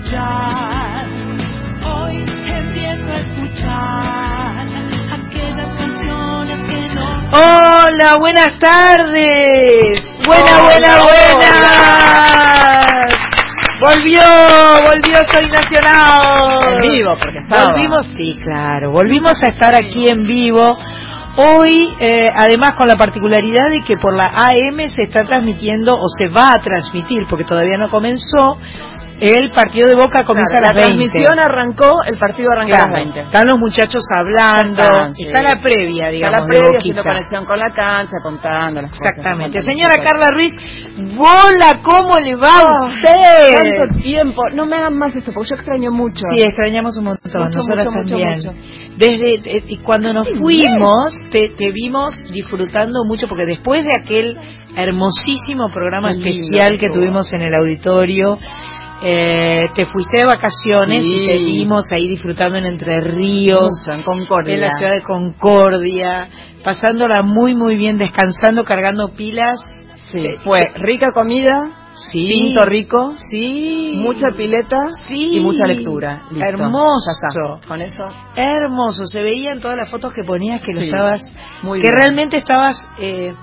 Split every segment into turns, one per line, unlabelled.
escuchar. Hoy empiezo a escuchar aquellas canciones que no.
Hola, buenas tardes. Buena, buena, buena. Volvió, volvió Soy Nacional.
En vivo, porque estaba.
Volvimos, sí, claro. Volvimos a estar aquí en vivo. Hoy, eh, además con la particularidad de que por la AM se está transmitiendo o se va a transmitir, porque todavía no comenzó, el partido de Boca comienza
Claro,
a las
la
20.
transmisión arrancó, el partido arrancó a
Claro,
las 20.
Están los muchachos hablando,
Están, sí.
está la previa,
Está
digamos,
la
de
previa haciendo conexión con la cancha, contando las cosas.
Exactamente. Señora. Carla Ruiz, hola, ¿cómo le va a
Oh,
usted?
Tanto tiempo. No me hagan más esto, porque yo extraño mucho.
Sí, extrañamos un montón,
Mucho,
nosotras
mucho,
también.
mucho.
Desde eh, cuando nos fuimos, te, te vimos disfrutando mucho, porque después de aquel hermosísimo programa
lindo
especial que tuvimos en el auditorio, eh, te fuiste de vacaciones
Sí.
y te vimos ahí disfrutando en Entre Ríos,
Mucho, en Concordia.
en la ciudad de Concordia, pasándola muy muy bien, descansando, cargando pilas.
Sí,
Eh,
fue rica comida,
Sí.
tinto rico,
Sí.
mucha pileta
Sí.
y mucha lectura. Listo.
Hermoso.
Está. Con eso,
Hermoso, se veía en todas las fotos que ponías que lo
Sí,
estabas,
muy
que
bien.
realmente estabas eh,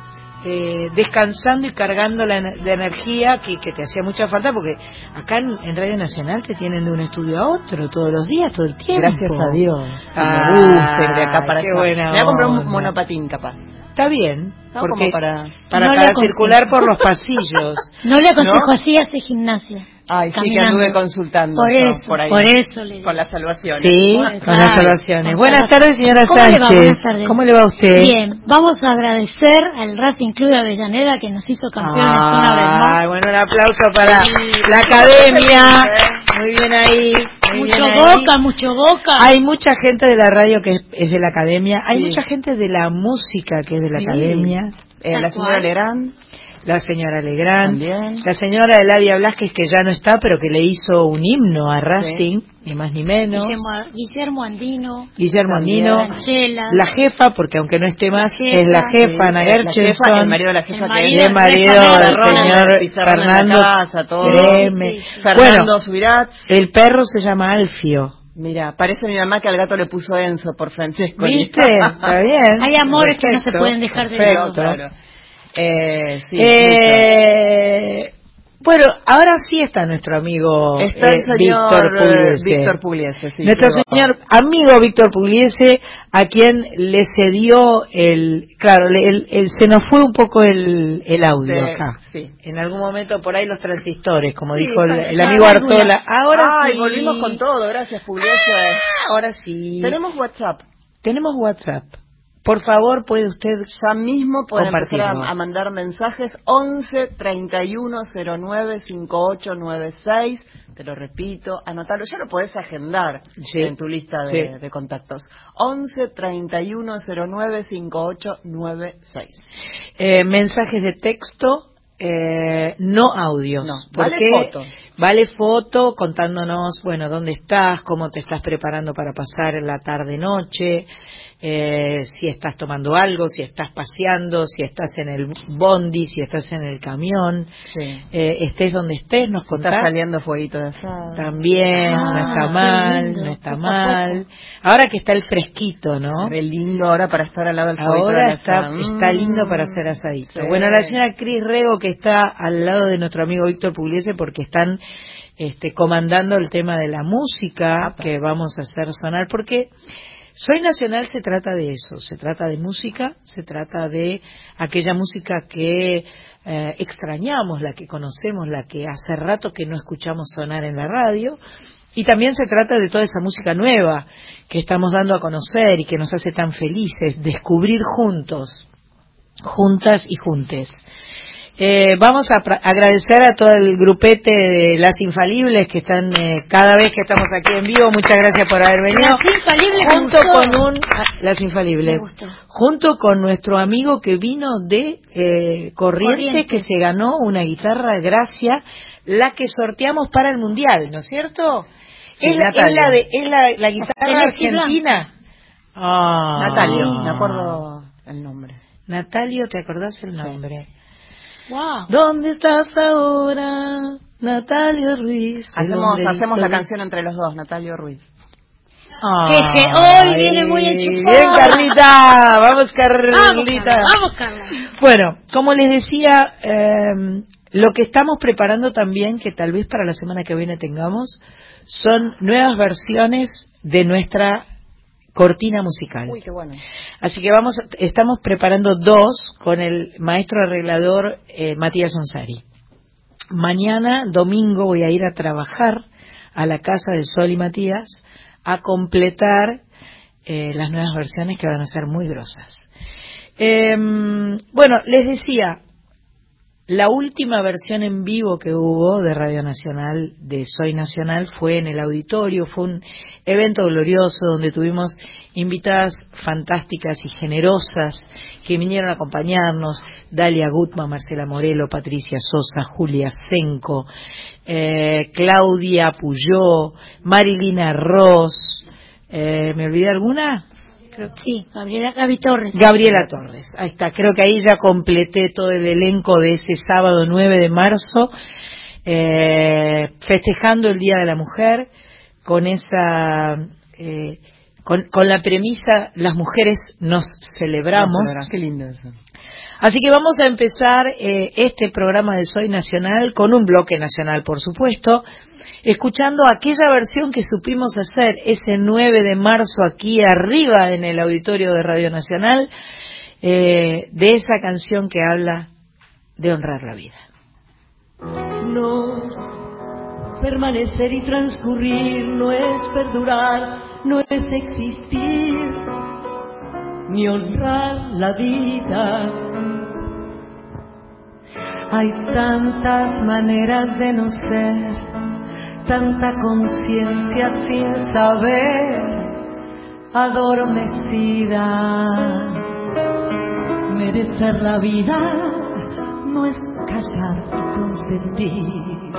eh, descansando y cargando la, de energía que, que te hacía mucha falta porque acá en, en Radio Nacional te tienen de un estudio a otro todos los días, todo el tiempo.
gracias a Dios.
Ah,
me gusta de acá para
qué
allá.
buena
me voy a comprar un monopatín capaz.
Está bien,
¿no?
porque
Como para...
para,
No
circular por los pasillos.
No le aconsejo
¿No?
así, hace gimnasia.
Ay, sí que
Caminando.
anduve consultando
Por eso,
por ahí.
por eso le digo.
Con las salvaciones.
Sí,
Bueno,
con las salvaciones. Buenas tardes, señora
¿Cómo le va?
Sánchez.
Buenas tardes.
¿Cómo le va a usted?
Bien, vamos a agradecer al Racing Club de Avellaneda que nos hizo campeones una vez
Ah,
más.
bueno, un aplauso para
Sí.
la academia. Muy bien ahí. Muy
Mucho
bien ahí.
boca, mucho boca.
Hay mucha gente de la radio que es, es de la academia. Hay
Sí.
mucha gente de la música que es de la
Sí.
academia.
Eh, la señora
cual.
La señora Legrand.
también.
La señora Eladia Blasquez, que ya no está, pero que le hizo un himno a Racing, ni más ni menos.
Guillermo, Guillermo Andino,
Guillermo
También.
Andino. La jefa, porque aunque no esté más,
La jefa.
es la jefa,
Sí,
Ana
jefa, el marido de la jefa
El
que
marido
y el
de
marido
Jefa
del señor Fernando
casa, todo.
Sí, sí.
Fernando
Bueno, el perro se llama Alfio.
Mira, parece mi mamá que al gato le puso Enzo por Francesco.
¿Viste? Está bien.
Hay amores que no se
Perfecto,
pueden dejar de
perfecto.
lado.
Claro. Eh, sí,
Eh, bueno, ahora sí está nuestro amigo eh,
el señor
Víctor
eh,
Pugliese.
Víctor Pugliese, sí,
nuestro
llegó.
señor amigo Víctor Pugliese, a quien le cedió el... Claro, le- el, el- se nos fue un poco el, el audio
Sí,
acá.
sí.
En algún momento por ahí los transistores, como dijo el, amigo Artola. Ahora
Ay, volvimos con todo, gracias Pugliese.
Ah, Ahora sí.
Tenemos WhatsApp.
Tenemos WhatsApp. Por favor, puede usted
Ya mismo pueden empezar a, a mandar mensajes 11 31 09 5896. Te lo repito, anotalo. Ya lo podés agendar
Sí.
en tu lista de,
Sí.
de contactos. 11 31 09 5896.
eh, mensajes de texto, eh, no audios.
No,
¿Por
vale foto.
Vale foto contándonos, bueno, dónde estás, cómo te estás preparando para pasar la tarde-noche, eh, si estás tomando algo, si estás paseando, si estás en el bondi, si estás en el camión,
Sí.
eh, estés donde estés, nos contás.
Está saliendo fueguito de asado.
También, no
Ah,
está mal, no está mal. Ahora que está el fresquito, ¿no?
Re lindo ahora para estar al lado del fueguito
Ahora
de
está, está lindo
Mm.
para hacer asadito.
Sí.
Bueno, la señora Cris Rego que está al lado de nuestro amigo Víctor Pugliese porque están este, comandando el tema de la música que vamos a hacer sonar porque Soy Nacional se trata de eso, se trata de música, se trata de aquella música que eh, extrañamos, la que conocemos, la que hace rato que no escuchamos sonar en la radio, y también se trata de toda esa música nueva que estamos dando a conocer y que nos hace tan felices, descubrir juntos, juntas y juntes. Eh, vamos a agradecer a todo el grupete de las infalibles que están eh, cada vez que estamos aquí en vivo. Muchas gracias por haber venido.
Las infalibles
junto con un ah, las infalibles, junto con nuestro amigo que vino de eh, Corrientes,
Corrientes.
que se ganó una guitarra Gracia, la que sorteamos para el mundial, ¿no es cierto?
Sí,
es, la, es
Natalia.
la de es la, la guitarra argentina. Ah.
Natalio, me acuerdo el nombre.
Natalio, ¿te acordás el
Sí.
Wow.
¿Dónde estás ahora? Natalio Ruiz.
Hacemos, hacemos la canción entre los dos, Natalio Ruiz.
Que- que hoy viene muy enchufada.
Bien, Carlita. Vamos, Carlita.
Vamos, Carla.
Bueno, como les decía, eh, lo que estamos preparando también, que tal vez para la semana que viene tengamos, son nuevas versiones de nuestra cortina musical.
Uy, qué bueno.
Así que vamos, estamos preparando dos con el maestro arreglador eh, Matías Onsari. Mañana, domingo, voy a ir a trabajar a la casa de Sol y Matías a completar eh, las nuevas versiones que van a ser muy grosas. Em, bueno, les decía, la última versión en vivo que hubo de Radio Nacional, de Soy Nacional, fue en el auditorio, fue un evento glorioso donde tuvimos invitadas fantásticas y generosas que vinieron a acompañarnos, Dalia Gutman, Marcela Morelo, Patricia Sosa, Julia Senco, eh, Claudia Puyó, Marilina Ross, eh, ¿me olvidé alguna?
Creo que sí, Gabriela Gaby Torres.
Gabriela Torres, ahí está, creo que ahí ya completé todo el elenco de ese sábado 9 de marzo, eh, festejando el Día de la Mujer, con esa, eh, con, con la premisa, las mujeres nos celebramos.
Qué lindo eso.
Así que vamos a empezar eh, este programa de Soy Nacional con un bloque nacional, por supuesto, escuchando aquella versión que supimos hacer ese 9 de marzo aquí arriba en el auditorio de Radio Nacional, eh, de esa canción que habla de honrar la vida.
No, permanecer y transcurrir no es perdurar, no es existir, ni honrar la vida. Hay tantas maneras de no ser, tanta conciencia sin saber, adormecida. Merecer la vida no es callar y consentir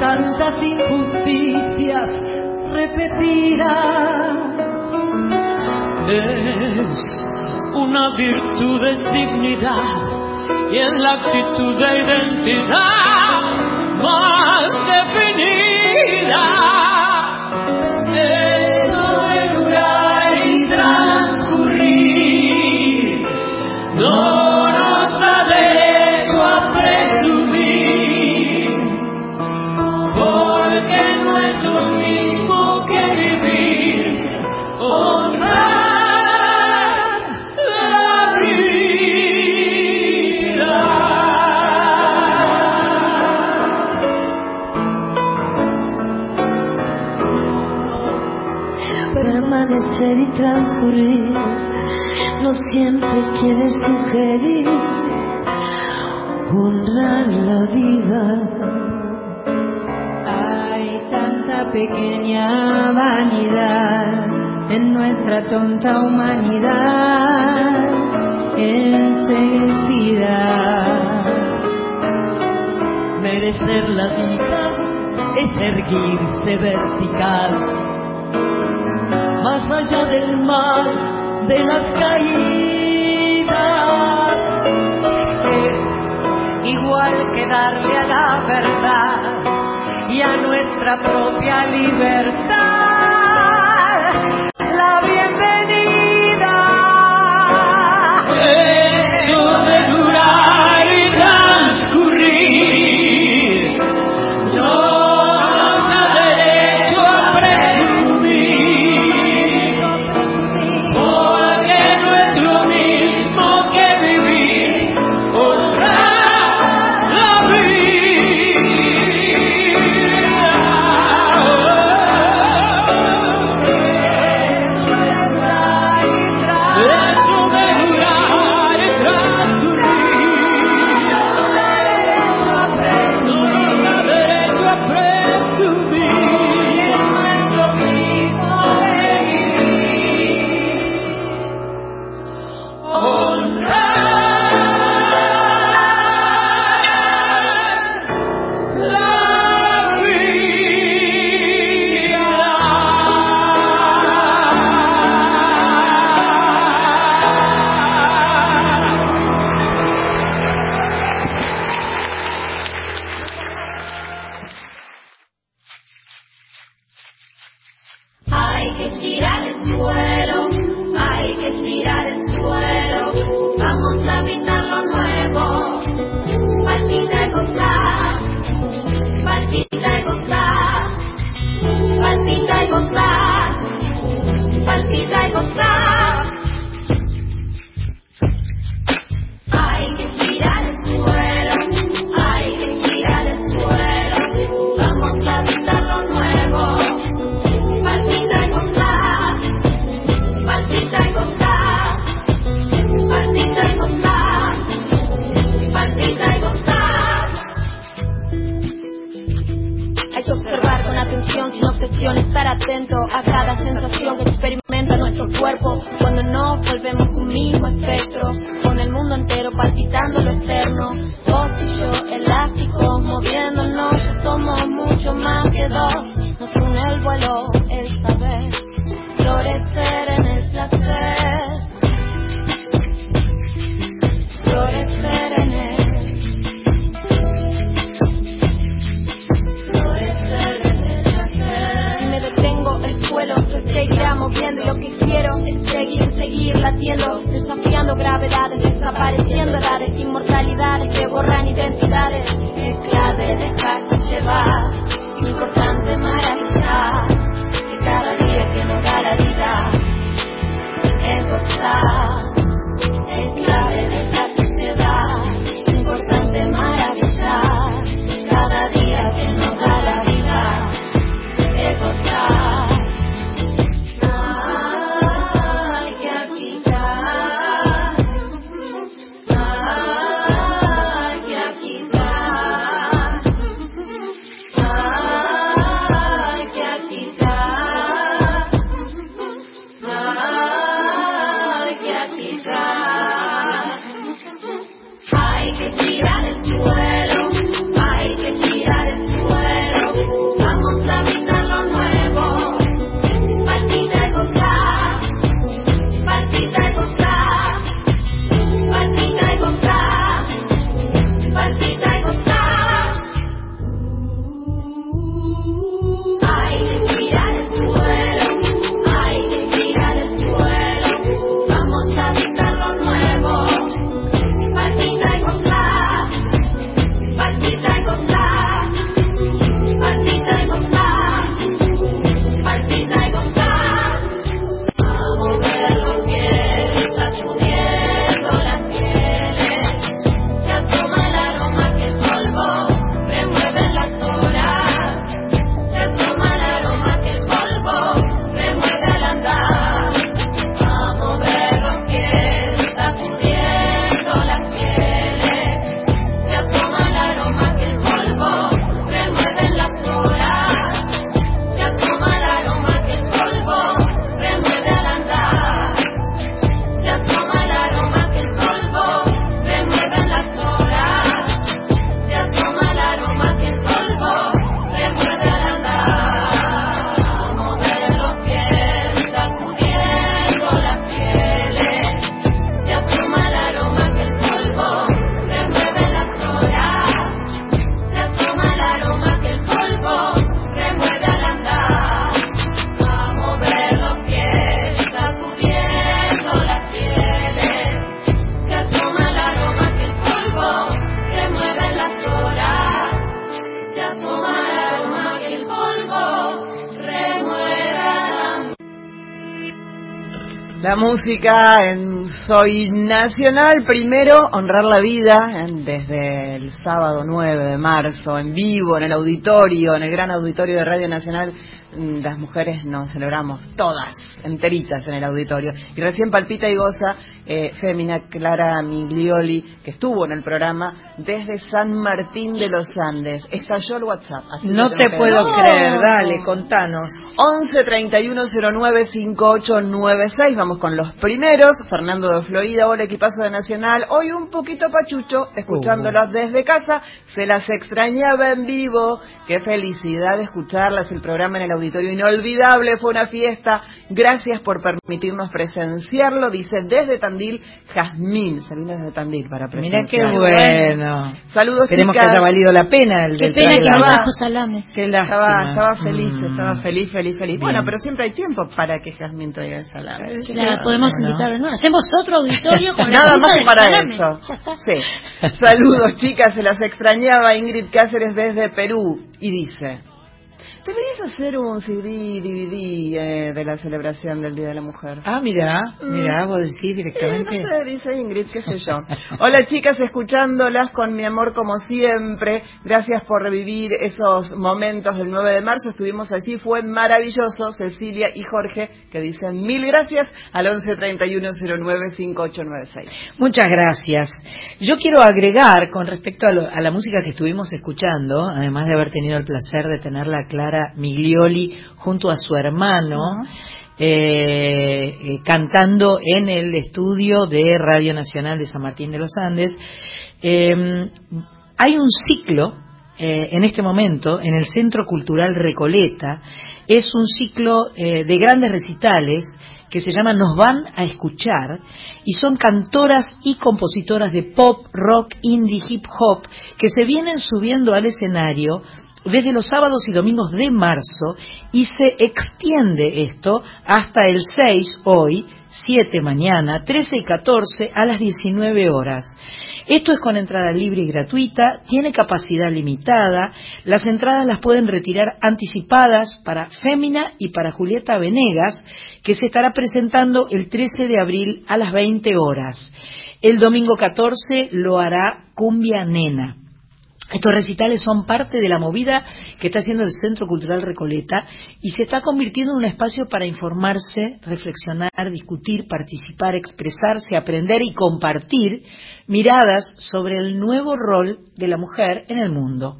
tantas injusticias repetidas. Es una virtud, es dignidad y en la actitud de identidad más definida. Esto
siempre quiere sugerir honrar la vida.
Hay tanta pequeña vanidad en nuestra tonta humanidad enseguecida. Merecer la vida es erguirse vertical, más allá del mal de las caídas. Es igual que darle a la verdad y a nuestra propia libertad La
música en Soy Nacional, primero honrar la vida en, desde el sábado 9 de marzo, en vivo, en el auditorio, en el gran auditorio de Radio Nacional Mm, las mujeres nos celebramos todas, enteritas en el auditorio. Y recién palpita y goza eh, Fémina Clara Miglioli, que estuvo en el programa desde San Martín de los Andes. Estalló el WhatsApp.
No te puedo creer, dale, contanos.
11 31 09 5896. Vamos con los primeros. Fernando de Florida, hola equipazo de Nacional. Hoy un poquito pachucho, escuchándolas uh. desde casa. Se las extrañaba en vivo. Qué felicidad escucharlas el programa en el auditorio auditorio inolvidable, fue una fiesta. Gracias por permitirnos presenciarlo, dice desde Tandil, Jazmín. Se vino desde Tandil para
Mira
presenciar.
qué bueno.
Saludos,
Esperemos
chicas.
que haya valido la pena el
Qué
del
pena que trajo salames.
Qué.
Estaba, estaba feliz,
Mm.
estaba feliz, feliz, feliz.
Bien.
Bueno, pero siempre hay tiempo para que Jazmín traiga el salame.
La podemos
¿no?
invitar de nuevo. Hacemos otro auditorio con la
Nada
pizza
más para
salame.
eso.
Ya está.
Sí. Saludos, chicas, se las extrañaba Ingrid Cáceres desde Perú. Y dice, deberías hacer un CD, DVD eh, de la celebración del Día de la Mujer.
Ah, mira, mira, vos decís
Eh,
directamente.
no sé, dice Ingrid, qué sé yo. Hola chicas, escuchándolas con mi amor como siempre. Gracias por revivir esos momentos del 9 de marzo. Estuvimos allí, fue maravilloso. Cecilia y Jorge, que dicen mil gracias al 11 31 09 5896.
Muchas gracias. Yo quiero agregar con respecto a, lo- a la música que estuvimos escuchando, además de haber tenido el placer de tenerla a Miglioli junto a su hermano, eh, eh, cantando en el estudio de Radio Nacional de San Martín de los Andes, eh, hay un ciclo eh, en este momento en el Centro Cultural Recoleta. Es un ciclo de grandes recitales que se llama Nos van a escuchar y son cantoras y compositoras de pop, rock, indie, hip hop que se vienen subiendo al escenario desde los sábados y domingos de marzo y se extiende esto hasta el 6 hoy, 7 mañana, 13 y 14 a las 19 horas. Esto es con entrada libre y gratuita, tiene capacidad limitada, las entradas las pueden retirar anticipadas para Fémina y para Julieta Venegas, que se estará presentando el 13 de abril a las 20 horas. El domingo 14 lo hará Cumbia Nena. Estos recitales son parte de la movida que está haciendo el Centro Cultural Recoleta y se está convirtiendo en un espacio para informarse, reflexionar, discutir, participar, expresarse, aprender y compartir miradas sobre el nuevo rol de la mujer en el mundo.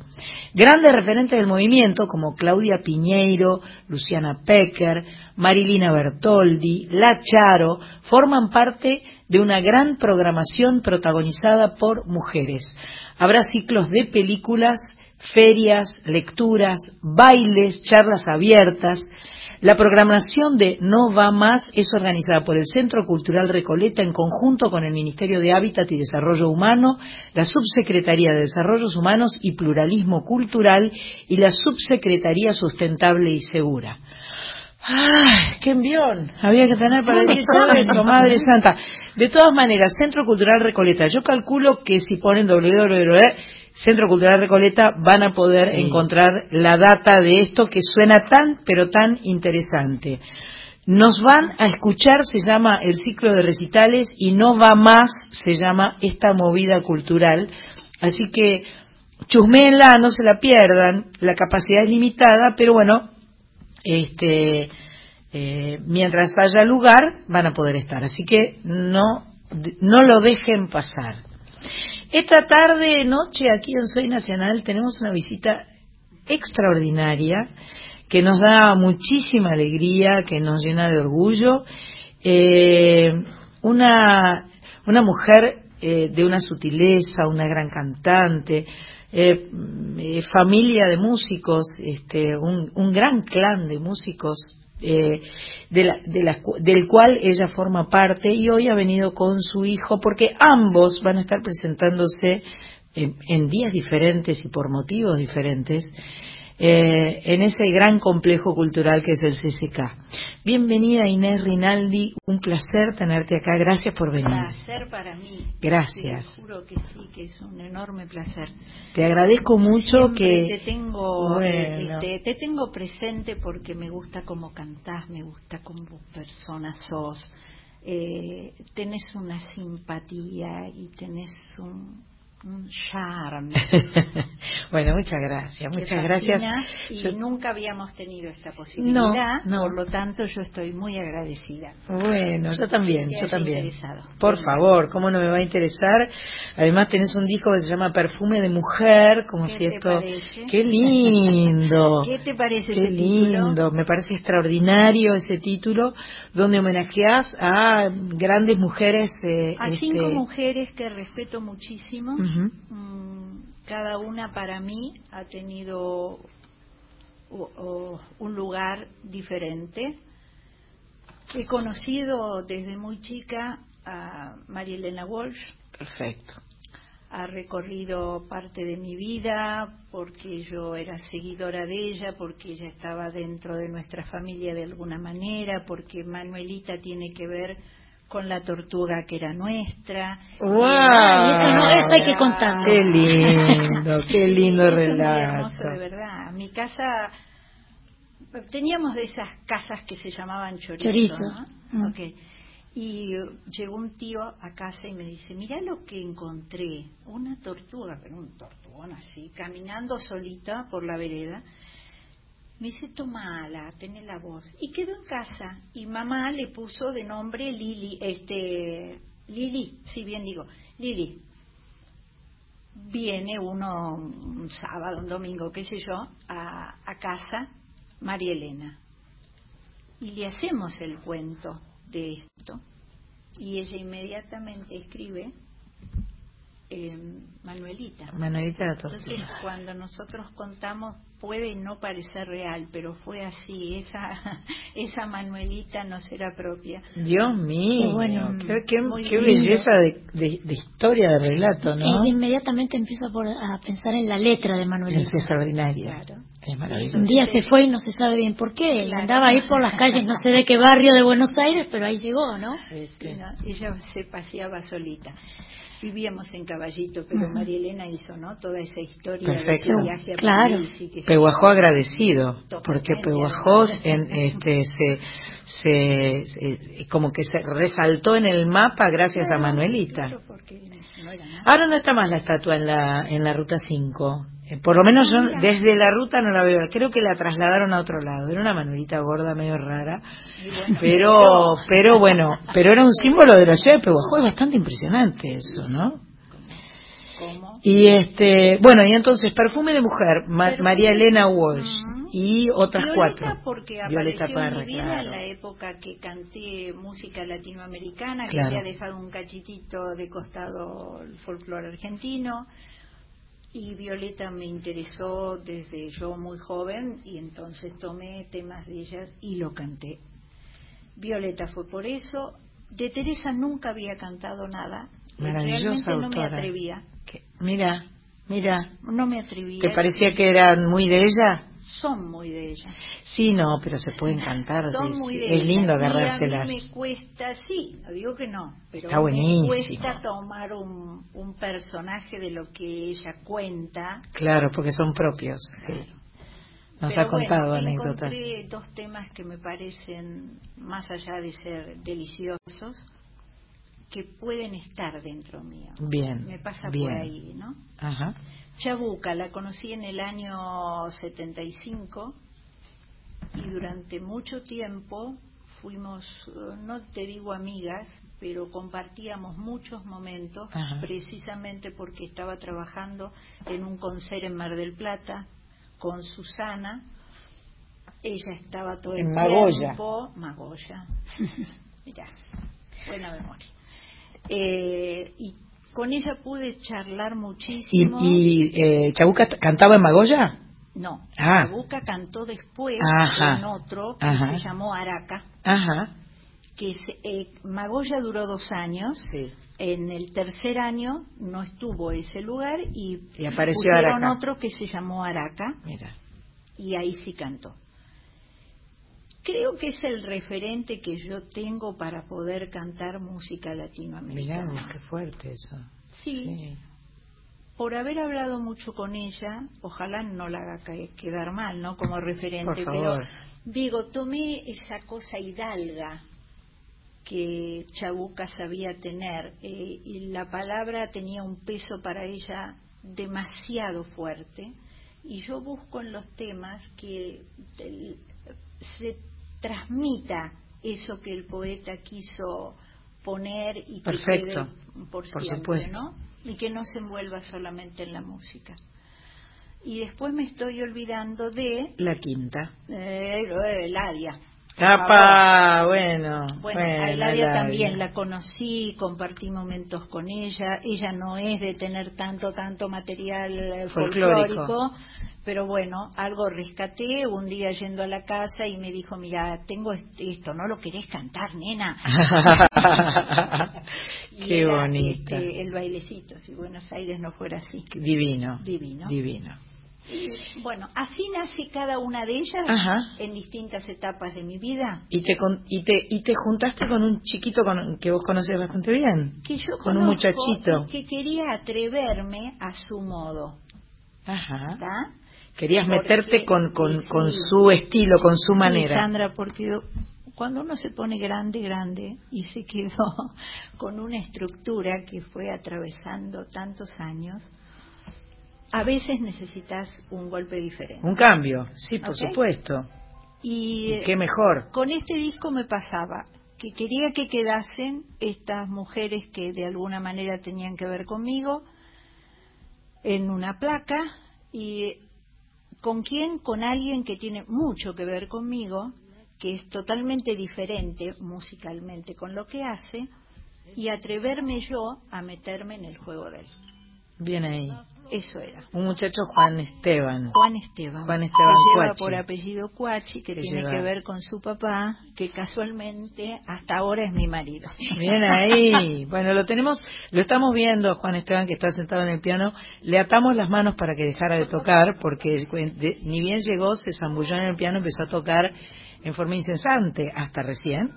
Grandes referentes del movimiento como Claudia Piñeiro, Luciana Pecker, Marilina Bertoldi, La Charo, forman parte de una gran programación protagonizada por mujeres. Habrá ciclos de películas, ferias, lecturas, bailes, charlas abiertas. La programación de No Va Más es organizada por el Centro Cultural Recoleta en conjunto con el Ministerio de Hábitat y Desarrollo Humano, la Subsecretaría de Desarrollos Humanos y Pluralismo Cultural y la Subsecretaría Sustentable y Segura. ¡Ay, qué envión! Había que tener para decir todo Madre Santa. De todas maneras, Centro Cultural Recoleta, yo calculo que si ponen www Centro Cultural Recoleta van a poder encontrar la data de esto que suena tan, pero tan interesante. Nos van a escuchar, se llama el ciclo de recitales, y no va más, se llama esta movida cultural. Así que chusmela, no se la pierdan, la capacidad es limitada, pero bueno, este, eh, mientras haya lugar van a poder estar. Así que no, no lo dejen pasar. Esta tarde, noche, aquí en Soy Nacional, tenemos una visita extraordinaria que nos da muchísima alegría, que nos llena de orgullo. Eh, una, una mujer eh, de una sutileza, una gran cantante, eh, eh, familia de músicos, este, un, un gran clan de músicos eh, de la- de la del cual ella forma parte y hoy ha venido con su hijo porque ambos van a estar presentándose en, en días diferentes y por motivos diferentes eh, en ese gran complejo cultural que es el CCK. Bienvenida Inés Rinaldi, un placer tenerte acá, gracias por venir.
placer para mí.
Gracias.
Te juro que sí, que es un enorme placer.
Te agradezco mucho
Siempre
que...
te tengo
Bueno.
este, te tengo presente porque me gusta cómo cantás, me gusta cómo persona sos. Eh, tenés una simpatía y tenés un, un charme.
bueno, muchas gracias, muchas gracias.
Y
Yo-
nunca habíamos tenido esta posibilidad,
no.
por lo tanto yo estoy muy agradecida.
Bueno, yo también, yo también.
interesado.
Por
Bueno.
favor, ¿cómo no me va a interesar? Además tenés un disco que se llama Perfume de Mujer, como
¿Qué
si esto...
parece?
¡Qué lindo!
¿Qué te parece
Qué
ese título?
lindo, me parece extraordinario ese título, donde homenajeas a grandes mujeres. eh,
A
este,
cinco mujeres que respeto muchísimo. Mm, Cada una para mí ha tenido un lugar diferente. He conocido desde muy chica a María Elena Walsh,
Perfecto.
ha recorrido parte de mi vida porque yo era seguidora de ella, porque ella estaba dentro de nuestra familia de alguna manera, porque Manuelita tiene que ver con la tortuga que era nuestra.
¡Wow!
Eso no, eso hay que contarlo.
Qué lindo, qué lindo relato.
hermoso, de verdad. Mi casa, teníamos de esas casas que se llamaban chorizo,
Chorizo.
¿no?
Mm.
Ok. Y llegó un tío a casa y me dice, mira lo que encontré, una tortuga, pero un tortugón así, caminando solita por la vereda. Me dice, tomala, tené la voz. Y quedó en casa. Y mamá le puso de nombre Lili, este, Lili, si bien digo, Lili. Viene uno un sábado, un domingo, qué sé yo, a, a casa, María Elena. Y le hacemos el cuento de esto. Y ella inmediatamente escribe eh, Manuelita.
Manuelita la
Entonces, cuando nosotros contamos, puede no parecer real, pero fue así. Esa, esa Manuelita no será propia.
Dios mío,
Qué bueno.
qué, qué- qué belleza de, de- de historia, de relato, ¿no?
E inmediatamente empiezo por- a pensar en la letra de
Es
Manuelita.
extraordinaria.
Claro.
Es.
Un día se fue y no se sabe bien por qué.
Claro.
andaba ahí por las calles, no sé de qué barrio de Buenos Aires, pero ahí llegó, ¿no?
Sí, ¿no? Ella se paseaba solita. Vivíamos en Caballito, pero María Elena hizo, ¿no? Toda esa historia de
Perfecto.
su viaje a
Claro.
París que
Peguajó agradecido, porque Peguajó
agradecido.
en, este, se, se, se- como que se resaltó en el mapa gracias a Manuelita.
Claro, porque no era nada.
Ahora no está más la estatua en la, en la ruta 5. Eh, Por lo menos yo desde la ruta no la veo. Creo que la trasladaron a otro lado. Era una Manuelita gorda, medio rara. Pero, pero bueno, pero era un símbolo de la ciudad de Peguajó. Es bastante impresionante eso, ¿no? Y este, bueno, y entonces Perfume de Mujer, Ma-. María Elena Walsh y otras
Violeta
cuatro.
porque
Violeta
apareció
Parra,
en mi vida
claro.
en la época que canté música latinoamericana,
Claro.
que había dejado un cachitito de costado el folclore argentino. Y Violeta me interesó desde yo muy joven y entonces tomé temas de ella y lo canté. Violeta fue por eso. De Teresa nunca había cantado nada.
Maravillosa
Realmente no me
autora.
atrevía.
Mira, mira,
No me atrevía.
¿te parecía que eran muy de ella?
Son muy de ella.
Sí, no, pero se pueden cantar.
Son
es,
muy de
es lindo
Y a
agarrárselas.
mí me cuesta, sí, digo que no, pero
Está
me cuesta tomar un, un personaje de lo que ella cuenta.
Claro, porque son propios. sí. Nos
Pero
ha contado
bueno,
anécdotas.
Encontré dos temas que me parecen, más allá de ser deliciosos, que pueden estar dentro mío.
Bien,
Me pasa
bien.
por ahí, ¿no?
Ajá.
Chabuca, la conocí en el año 75 y durante mucho tiempo fuimos, eh, no te digo amigas, pero compartíamos muchos momentos,
Ajá.
precisamente porque estaba trabajando en un concert en Mar del Plata con Susana. Ella estaba todo el
En Magoya.
tiempo. Magoya. Mirá, buena memoria. Eh, y con ella pude charlar
¿Y,
muchísimo.
y eh, Chabuca cantaba en Magoya?
No,
Ah.
Chabuca cantó después
Ajá.
en otro que
Ajá.
se llamó Araca,
Ajá.
que se- eh, Magoya duró dos años.
Sí.
En el tercer año no estuvo ese lugar y,
Y apareció Araca.
otro que se llamó Araca
Mira.
y ahí sí cantó. Creo que es el referente que yo tengo para poder cantar música
Mirá,
latinoamericana.
qué fuerte eso.
Sí,
Sí.
por haber hablado mucho con ella, ojalá no la haga quedar mal, ¿no? Como referente,
Por favor.
pero digo, tomé esa cosa hidalga que Chabuca sabía tener eh, y la palabra tenía un peso para ella demasiado fuerte y yo busco en los temas que el- se transmita eso que el poeta quiso poner y que
Perfecto.
quede por,
Por
siempre,
supuesto.
¿no? Y que no se envuelva solamente en la música. Y después me estoy olvidando de
La quinta.
eh, el área.
¡Capa! Bueno.
Bueno, a Eladia
Eladia.
también la conocí, compartí momentos con ella. Ella no es de tener tanto, tanto material eh,
Folclórico.
folclórico,
pero bueno, algo rescaté un día yendo a la casa y me dijo, mira, tengo esto, ¿no lo querés cantar, nena?
Qué
era,
bonita.
este, el bailecito, si Buenos Aires no fuera así.
Divino.
Divino.
Divino.
Bueno, así nace cada una de ellas
Ajá.
en distintas etapas de mi vida.
Y te, con- y te y te juntaste con un chiquito con, que vos conoces bastante bien.
Que yo
Con un muchachito.
que quería atreverme a su modo.
Ajá.
¿está?
Querías meterte con, con, su estilo, con su
Sí,
manera.
Sandra, porque cuando uno se pone grande, grande, y se quedó con una estructura que fue atravesando tantos años, a veces necesitas un golpe diferente.
Un cambio, sí, por supuesto.
Y
Y qué mejor.
con este disco me pasaba que quería que quedasen estas mujeres que de alguna manera tenían que ver conmigo en una placa y con quién, con alguien que tiene mucho que ver conmigo, que es totalmente diferente musicalmente con lo que hace y atreverme yo a meterme en el juego de él.
Bien ahí.
Eso era.
Un muchacho Juan Esteban.
Juan Esteban.
Juan Esteban
que lleva
Cuachi.
por apellido Cuachi, que,
Que
tiene
lleva-
que ver con su papá, que casualmente hasta ahora es mi marido.
Bien ahí. Bueno, lo tenemos, lo estamos viendo, Juan Esteban, que está sentado en el piano. Le atamos las manos para que dejara de tocar, porque de- ni bien llegó, se zambulló en el piano, empezó a tocar en forma incesante, hasta recién.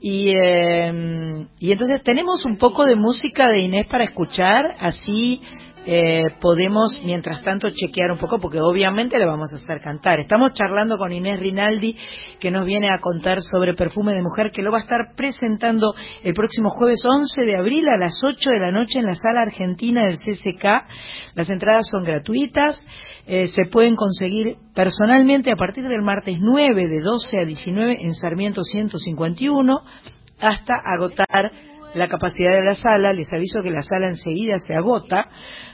Y, eh, y entonces tenemos un poco de música de Inés para escuchar, así eh, podemos, mientras tanto, chequear un poco, porque obviamente le vamos a hacer cantar. Estamos charlando con Inés Rinaldi, que nos viene a contar sobre Perfume de Mujer, que lo va a estar presentando el próximo jueves 11 de abril a las 8 de la noche en la sala argentina del CCK. Las entradas son gratuitas, eh, se pueden conseguir personalmente a partir del martes 9 de 12 a 19 en Sarmiento 151 hasta agotar la capacidad de la sala. Les aviso que la sala enseguida se agota,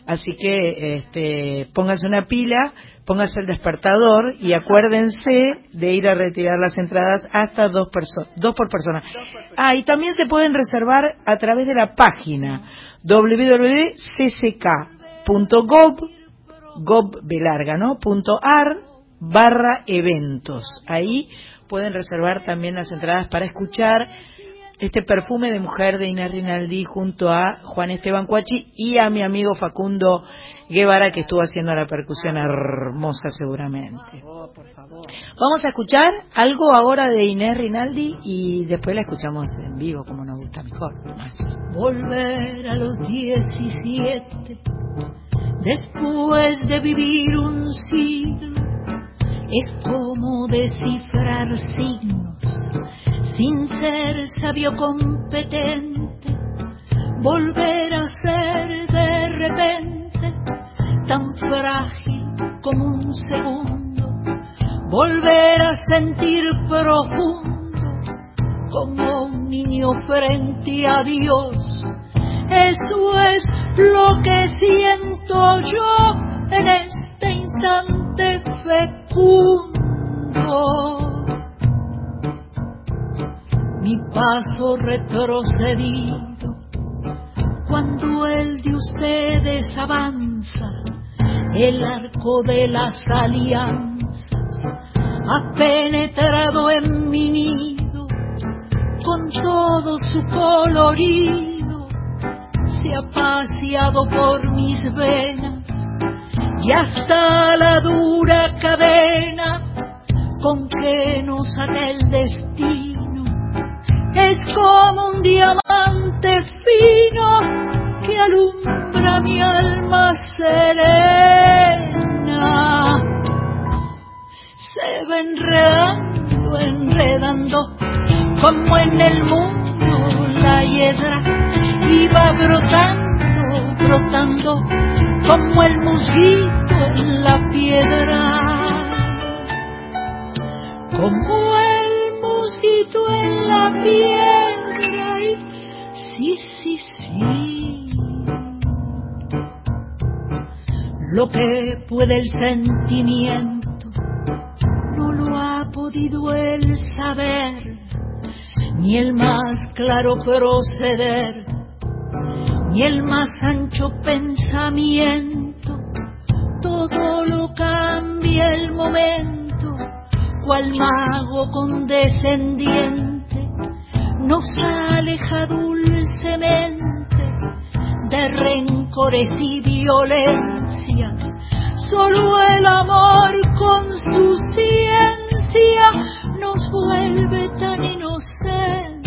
así que este, pónganse una pila, pónganse el despertador y acuérdense de ir a retirar las entradas hasta dos, perso- dos por persona. Ah, y también se pueden reservar a través de la página www.cck.gov gov belarga, ¿no? punto ar barra eventos. Ahí pueden reservar también las entradas para escuchar este perfume de mujer de Inés Rinaldi junto a Juan Esteban Cuachi y a mi amigo Facundo Guevara que estuvo haciendo la percusión hermosa seguramente. Vamos a escuchar algo ahora de Inés Rinaldi y después la escuchamos en vivo como nos gusta mejor.
Volver a los 17 después de vivir un siglo es como descifrar signos sin ser sabio competente. Volver a ser de repente tan frágil como un segundo. Volver a sentir profundo como un niño frente a Dios. Eso es lo que siento yo en este instante Mi paso retrocedido cuando el de ustedes avanza, el arco de las alianzas ha penetrado en mi nido con todo su colorido, se ha paseado por mis venas y hasta la dura cadena con que nos ata el destino. Es como un diamante fino que alumbra mi alma serena. Se va enredando, enredando, como en el mundo la hiedra, y va brotando, brotando, como el musguito en la piedra, como el musguito en la piedra, y sí, sí, sí. Lo que puede el sentimiento no lo ha podido él saber, ni el más claro proceder, ni el más ancho pensamiento todo lo cambia el momento, cual mago condescendiente nos aleja dulcemente de rencores y violencias. Solo el amor con su ciencia nos vuelve tan inocentes.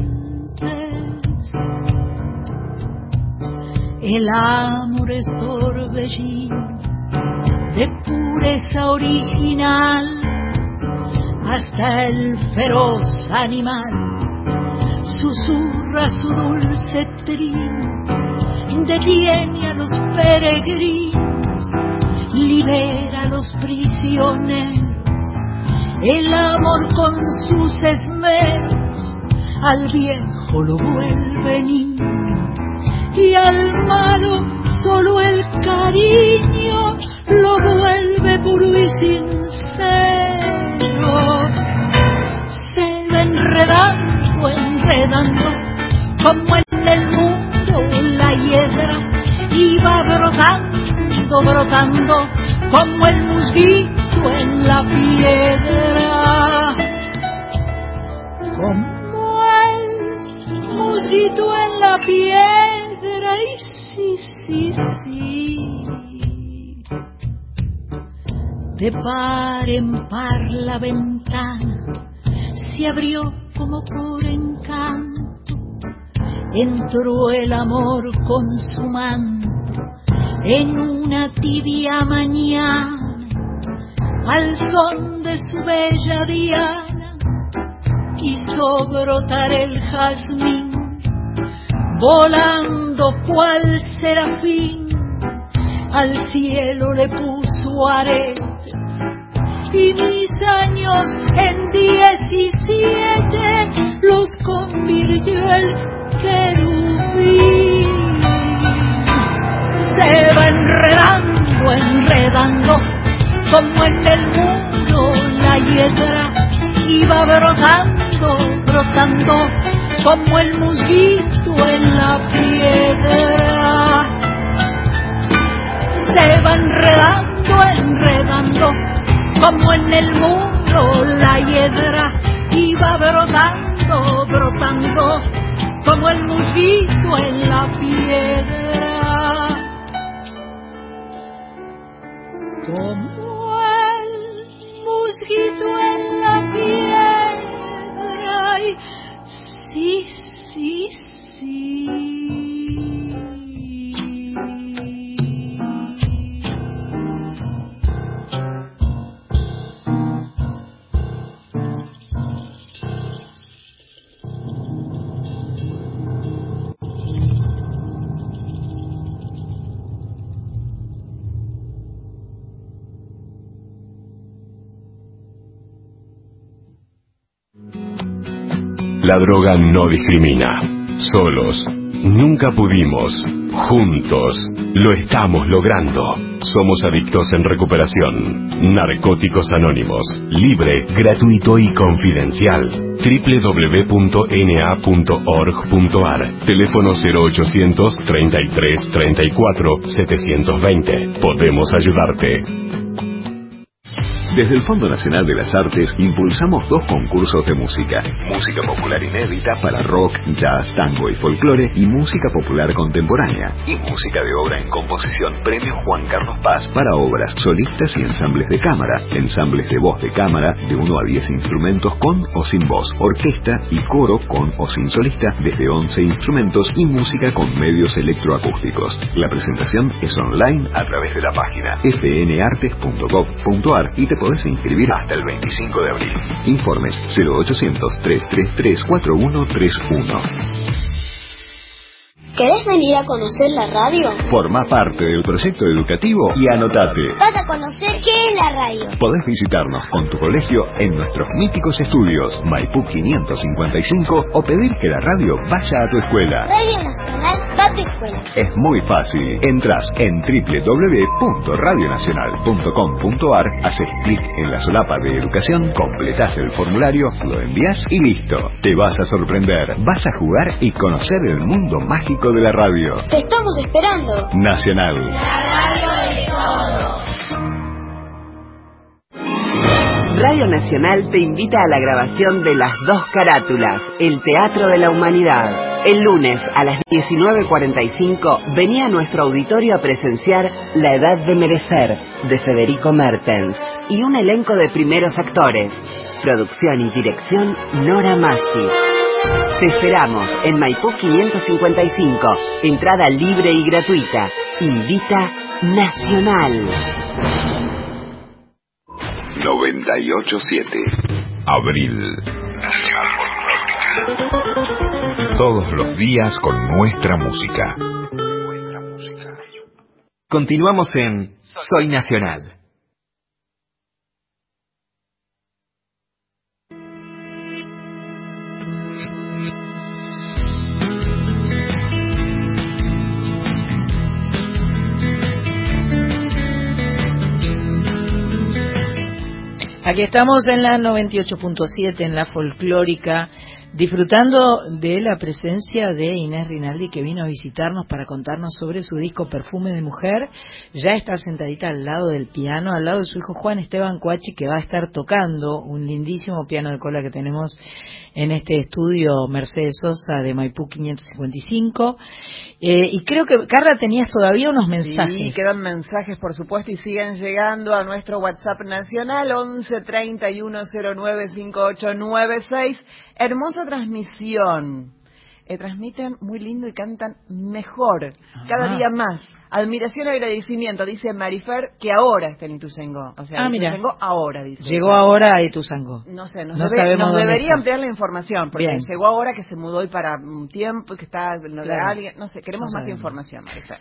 El amor es torbellino de pureza original hasta el feroz animal susurra su dulce trino, detiene a los peregrinos, libera a los prisioneros, el amor con sus esmeros al viejo lo vuelve niño y al malo solo el cariño lo vuelve puro y sincero. Se va enredando, enredando, como en el mundo la hiedra, y va brotando, brotando, como el musguito en la piedra. Como el musguito en la piedra, y sí, sí, sí. De par en par la ventana se abrió como por encanto. Entró el amor con su manto en una tibia mañana al son de su bella diana. Quiso brotar el jazmín volando cual serafín al cielo le puso aretes y mis años en diecisiete los convirtió el querubín. Se va enredando, enredando, como en el mundo la hiedra, y va brotando, brotando, como el musguito en la piedra se va enredando, enredando, como en el muro la hiedra, y va brotando, brotando, como el musguito en la piedra. Como el musguito en la piedra, sí,
La droga no discrimina. Solos. Nunca pudimos. Juntos. Lo estamos logrando. Somos adictos en recuperación. Narcóticos Anónimos. Libre, gratuito y confidencial. www.na.org.ar. Teléfono 0800 33 34 720. Podemos ayudarte.
Desde el Fondo Nacional de las Artes impulsamos dos concursos de música. Música popular inédita para rock, jazz, tango y folclore y música popular contemporánea. Y música de obra en composición Premio Juan Carlos Paz para obras solistas y ensambles de cámara. Ensambles de voz de cámara de 1 a 10 instrumentos con o sin voz. Orquesta y coro con o sin solista desde 11 instrumentos y música con medios electroacústicos. La presentación es online a través de la página fnartes.gov.ar y te podés inscribir hasta el 25 de abril. Informes 0800-333-4131.
¿Querés venir a conocer la radio?
Forma parte del proyecto educativo y anotate.
Vas a conocer qué es la radio.
Podés visitarnos con tu colegio en nuestros míticos estudios Maipú 555 o pedir que la radio vaya a tu escuela.
Radio Nacional va a tu escuela.
Es muy fácil. Entrás en www.radionacional.com.ar, haces clic en la solapa de educación, completás el formulario, lo envías y listo. Te vas a sorprender, vas a jugar y conocer el mundo mágico de la radio.
Te estamos esperando.
Nacional.
Radio
Nacional te invita a la grabación de Las dos carátulas, el Teatro de la Humanidad. El lunes a las 19.45 venía a nuestro auditorio a presenciar La Edad de Merecer de Federico Mertens y un elenco de primeros actores. Producción y dirección Nora Masi. Te esperamos en Maipú 555. Entrada libre y gratuita. Invita Nacional.
987. Abril. Nacional. Todos los días con nuestra música.
Continuamos en Soy Nacional.
Aquí estamos en la 98.7, en la folclórica, disfrutando de la presencia de Inés Rinaldi que vino a visitarnos para contarnos sobre su disco Perfume de Mujer. Ya está sentadita al lado del piano, al lado de su hijo Juan Esteban Cuachi que va a estar tocando un lindísimo piano de cola que tenemos en este estudio Mercedes Sosa de Maipú 555. Eh, y creo que, Carla, tenías todavía unos mensajes.
Sí, quedan mensajes, por supuesto, y siguen llegando a nuestro WhatsApp nacional 11 31 09 5896. Hermosa transmisión. Eh, transmiten muy lindo y cantan mejor, cada
Ajá.
día más. Admiración y agradecimiento, dice Marifer, que ahora está en Ituzaingó. O sea,
Ah.
Ituzaingó ahora, dice.
Llegó ahora a Etuzango.
No sé, nos,
No
debe-
sabemos
nos debería
está.
ampliar la información, porque
Bien.
llegó ahora que se mudó hoy para un tiempo, que está
Claro.
alguien, no sé, queremos
No
más
sabemos.
información, Marifer.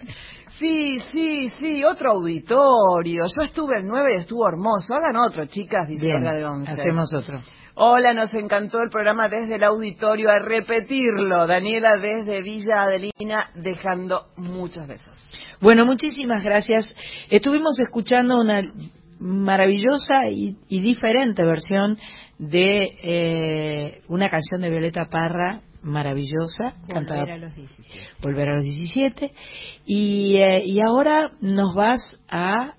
Sí, sí, sí, otro auditorio. Yo estuve el 9 y estuvo hermoso. Hagan otro, chicas, dice
Bien,
Olga de Once.
hacemos otro.
Hola, nos encantó el programa desde el auditorio, a repetirlo. Daniela desde Villa Adelina, dejando muchos besos.
Bueno, muchísimas gracias. Estuvimos escuchando una maravillosa y, y diferente versión de eh, una canción de Violeta Parra maravillosa, cantada
Volver a los 17.
Volver a los 17. Y, eh, y ahora nos vas a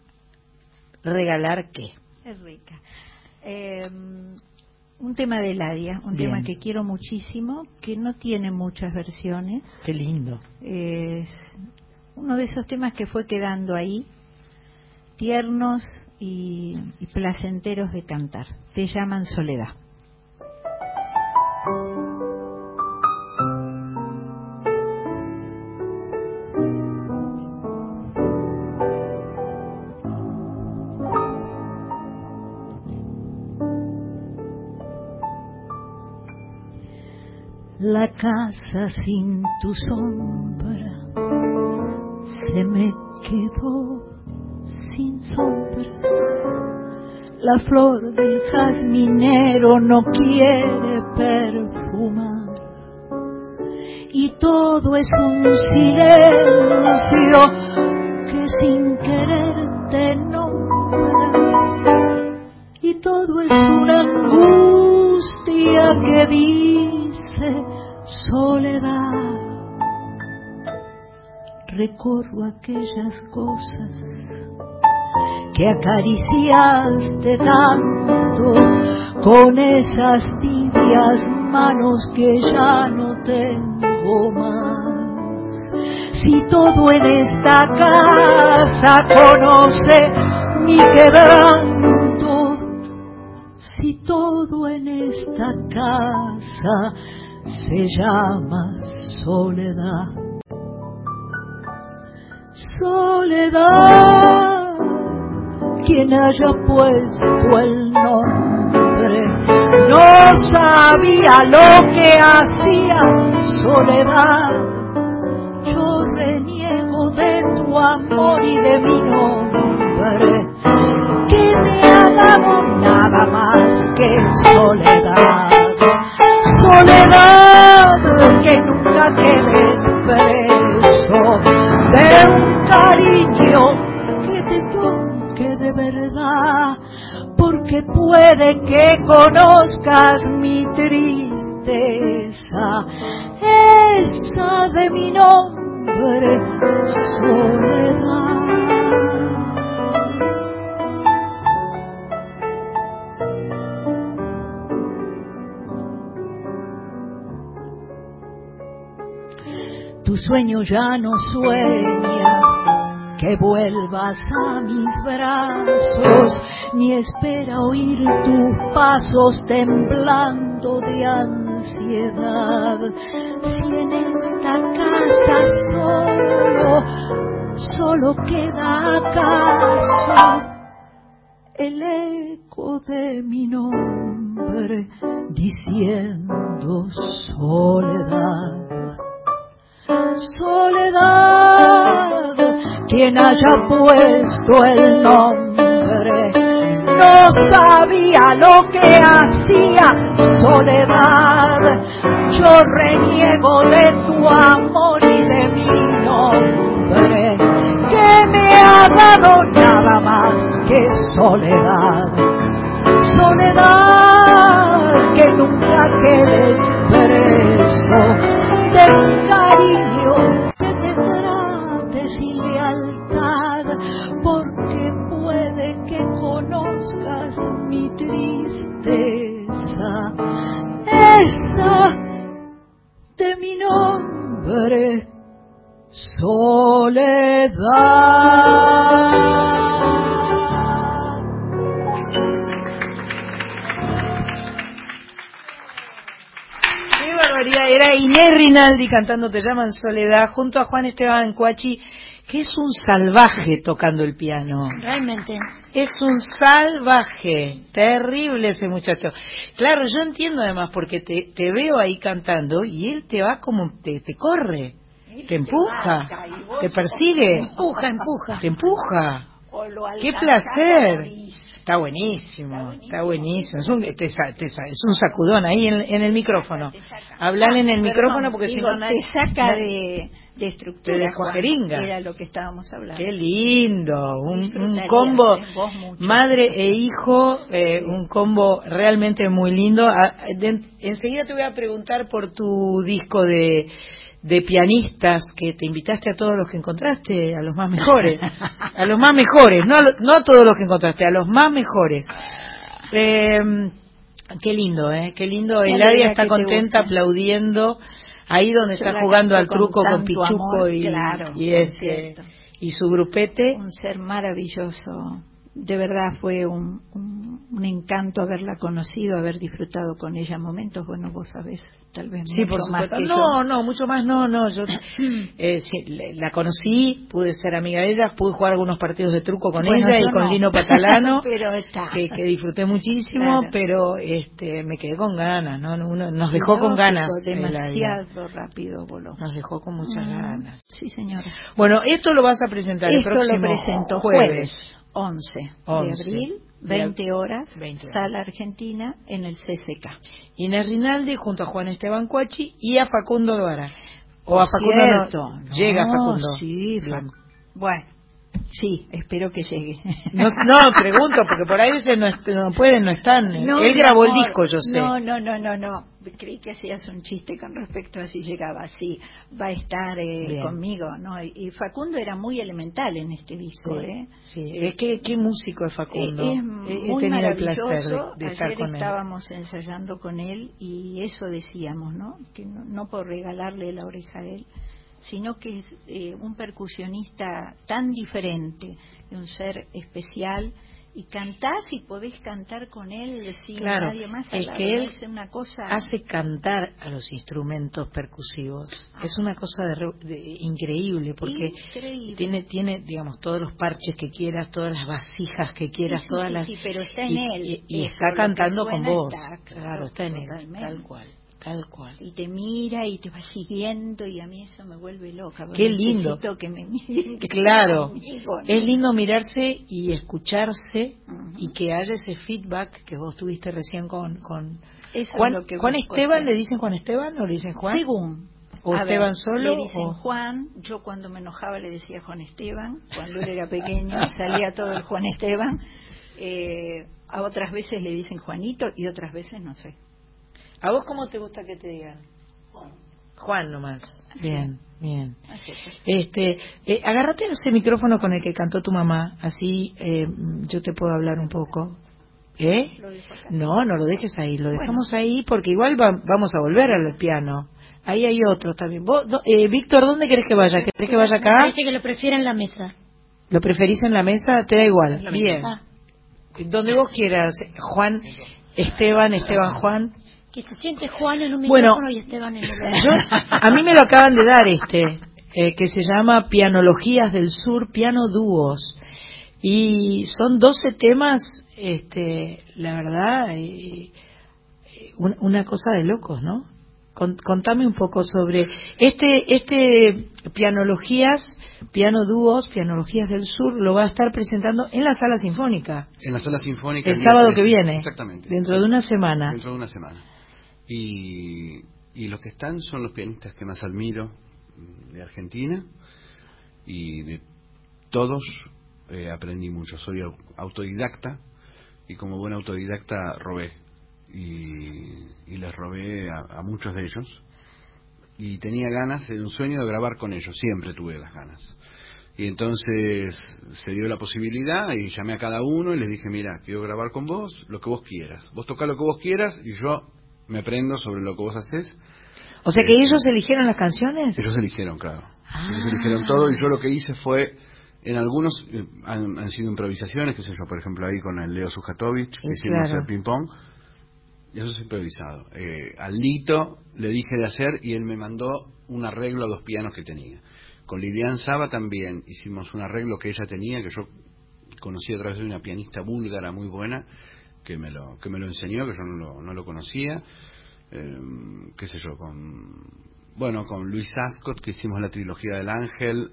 regalar qué?
Es rica. Eh, un tema de Ladia, un
Bien.
tema que quiero muchísimo, que no tiene muchas versiones.
Qué lindo.
Es uno de esos temas que fue quedando ahí, tiernos y, y placenteros de cantar. Te llaman Soledad. La casa sin tu sombra se me quedó sin sombras. La flor del jazminero no quiere perfumar. Y todo es un silencio que sin querer te nombra. Y todo es una angustia que dice soledad. Recorro aquellas cosas que acariciaste tanto con esas tibias manos que ya no tengo más. Si todo en esta casa conoce mi quebranto, si todo en esta casa se llama soledad. Soledad, quien haya puesto el nombre, no sabía lo que hacía soledad. Yo reniego de tu amor y de mi nombre, que me ha dado nada más que soledad. Soledad, que preso de un cariño que te toque de verdad, porque puede que conozcas mi tristeza, esa de mi nombre, soledad.
Tu sueño ya no sueña, que vuelvas a mis brazos, ni espera oír tus pasos temblando de ansiedad. Si en esta casa solo, solo queda acaso el eco de mi nombre diciendo soledad. Soledad, quien haya puesto el nombre, no sabía lo que hacía soledad. Yo reniego de tu amor y de mi nombre, que me ha dado nada más que soledad. Soledad, que nunca quedes preso de un cariño que te trate sin lealtad, porque puede que conozcas mi tristeza, esa de mi nombre, soledad.
Barbaridad. Era Inés Rinaldi cantando Te llaman Soledad junto a Juan Esteban Cuachi, que es un salvaje tocando el piano.
Realmente.
Es un salvaje. Terrible ese muchacho. Claro, yo entiendo además porque te, te veo ahí cantando y él te va como, te, te corre, te empuja, te persigue,
Empuja, empuja.
te empuja. ¡Qué placer! Está buenísimo, está buenísimo. Es un, te te es un sacudón ahí en, en el micrófono. Hablale en el
Perdón,
micrófono porque si no
te saca de, de estructura. Juan.
jeringa.
Era lo que estábamos hablando.
Qué lindo, un, combo
de
madre e hijo, eh, un combo realmente muy lindo. Ah, de- enseguida te voy a preguntar por tu disco de, de pianistas que te invitaste a todos los que encontraste, a los más mejores, a los más mejores, no, a lo- no a todos los que encontraste, a los más mejores. Eh, qué lindo, ¿eh? Qué lindo. Eladia está contenta aplaudiendo ahí donde
Yo
está jugando al truco
con
con, Pichuco
amor,
y,
claro,
y
es cierto.
y su grupete.
un ser maravilloso. De verdad fue un, un, un encanto haberla conocido, haber disfrutado con ella momentos. Bueno, vos sabés, tal vez
Sí,
mucho
por
más que
No,
yo.
no, mucho más no, no. Yo eh, sí, la conocí, pude ser amiga de ella, pude jugar algunos partidos de truco con
Bueno,
ella y con
no.
Lino Patalano,
Pero está.
que, que disfruté muchísimo,
Claro.
pero este me quedé con ganas, ¿no? Uno- nos dejó con ganas.
Demasiado rápido voló.
Nos dejó con muchas
Mm,
ganas.
Sí, señora.
Bueno, esto lo vas a presentar el
lo
próximo
presento
jueves.
jueves 11,
11
de abril,
de
20 horas,
20 horas.
Sala Argentina, en el CCK.
Inés Rinaldi junto a Juan Esteban Cuachi y a Facundo Loara. O a
Por
Facundo no-
cierto,
llega
no,
Facundo.
Sí,
Bien.
Fac- Bueno, sí, espero que llegue.
No, no, pregunto, porque por ahí veces no, pueden, no están.
No,
Él grabó el disco, yo sé.
No, no, no, no, no. Creí que hacías un chiste con respecto a si llegaba. Sí, va a estar eh, conmigo, ¿no? Y, Facundo era muy elemental en este disco,
Sí,
¿eh?
sí. Es que qué músico es Facundo.
Eh, Es
He- He
muy
tenido el placer de, de estar
Ayer
con él.
estábamos ensayando con él y eso decíamos, ¿no? Que no, no por regalarle la oreja a él, sino que es eh, un percusionista tan diferente, un ser especial y cantás y podés cantar con él sin
Claro,
nadie más al
es
lado,
que él
es una cosa
Hace cantar a los instrumentos percusivos. Es una cosa de de- increíble porque
Increíble.
tiene, tiene, digamos, todos los parches que quieras, todas las vasijas que quieras,
Sí,
todas
sí,
las.
sí, pero está en
y,
él.
y- está cantando con vos.
está,
claro,
claro,
está en él, tal cual, tal cual.
y te mira y te va siguiendo y a mí eso me vuelve loca.
Qué lindo.
Que me miren, que
Claro,
conmigo, ¿no?
es lindo mirarse y escucharse y que haya ese feedback que vos tuviste recién con, con
Eso
Juan,
es lo que
Juan Esteban,
hacer.
¿le dicen Juan Esteban o le dicen Juan?
Según.
¿O
A
Esteban
ver,
solo?
Le dicen
o-
Juan, yo cuando me enojaba le decía Juan Esteban, cuando él era pequeño salía todo el Juan Esteban. Eh, a otras veces le dicen Juanito y otras veces no sé.
¿A vos cómo te gusta que te digan? Juan nomás. Bien, bien.
Así es.
Este, eh, agárrate ese micrófono con el que cantó tu mamá, así eh, yo te puedo hablar un poco. ¿Eh? No, no lo dejes ahí, lo dejamos ahí porque igual va- vamos a volver al piano. Ahí hay otros también. Vos, do- eh, Víctor, ¿dónde querés que vaya? ¿Querés que vaya
Me
acá?
parece que lo prefieren en la mesa.
¿Lo preferís en la mesa? Te da igual. Bien.
Ah,
Donde vos quieras. Juan, Esteban, Esteban, Juan.
Que se siente Juan en un
Bueno,
micrófono y Esteban en el
Yo, a mí me lo acaban de dar este, eh, que se llama Pianologías del Sur, Piano Dúos. Y son 12 temas, este, la verdad, eh, un- una cosa de locos, ¿no? Con- contame un poco sobre este, este Pianologías, Piano Dúos, Pianologías del Sur, lo va a estar presentando en la Sala Sinfónica.
En la sala sinfónica.
El sábado que viene.
Exactamente.
Dentro de una semana.
Dentro de una semana. Y, y los que están son los pianistas que más admiro de Argentina y de todos eh, aprendí mucho. Soy au- autodidacta y como buen autodidacta robé y, les robé a, muchos de ellos y tenía ganas, era un sueño de grabar con ellos, siempre tuve las ganas. Y entonces se dio la posibilidad y llamé a cada uno y les dije, mira, quiero grabar con vos lo que vos quieras. Vos tocá lo que vos quieras y yo me aprendo sobre lo que vos haces.
O sea que ellos eligieron las canciones.
Ellos eligieron, claro. Ellos eligieron todo y yo lo que hice fue, en algunos eh, han, han sido improvisaciones, qué sé yo, por ejemplo ahí con el Leo Sujatovich, que hicimos
claro.
el ping-pong, y eso es improvisado. Eh, al Lito le dije de hacer y él me mandó un arreglo a dos pianos que tenía. Con Lilian Saba también hicimos un arreglo que ella tenía, que yo conocí a través de una pianista búlgara muy buena, que me lo, que me lo enseñó, que yo no lo, no lo conocía. Eh, qué sé yo, con, bueno, con Luis Ascot, que hicimos la trilogía del Ángel,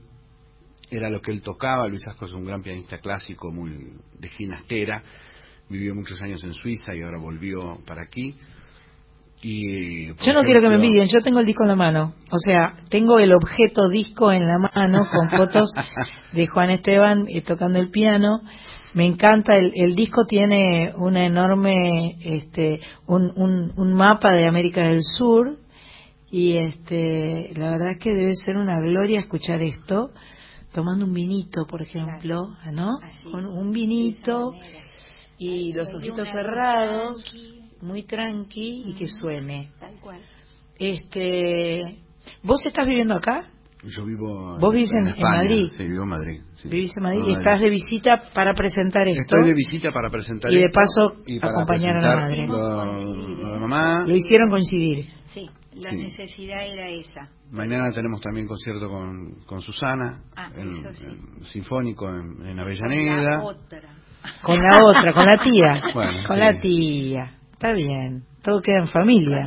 era lo que él tocaba. Luis Ascot es un gran pianista clásico, muy de ginastera, vivió muchos años en Suiza y ahora volvió para aquí. Y,
Yo no quiero que me envidien, yo tengo el disco en la mano. O sea, tengo el objeto disco en la mano con fotos de Juan Esteban eh, tocando el piano. Me encanta, el, el disco tiene una enorme, este, un, un, un mapa de América del Sur y este, la verdad es que debe ser una gloria escuchar esto tomando un vinito, por ejemplo, ¿no? Con un vinito y los ojitos cerrados, muy tranqui y que suene.
Tal cual.
Este, ¿vos estás viviendo acá?
Yo vivo
¿Vos vivís en- en
España,
Madrid?
Sí, vivo en Madrid. Sí.
Vivís en Madrid y estás de visita para presentar esto.
Estoy de visita para presentar
Y de
esto
paso
y para
acompañar a la madre.
Lo, lo de mamá.
Lo hicieron coincidir.
Sí, la
Sí.
necesidad era esa.
Mañana tenemos también concierto con, con Susana,
Ah,
en,
eso sí.
en Sinfónico en, en
La
Avellaneda.
otra.
Con la otra, con la tía.
Bueno,
con
sí.
la tía. Está bien. Todo queda en familia.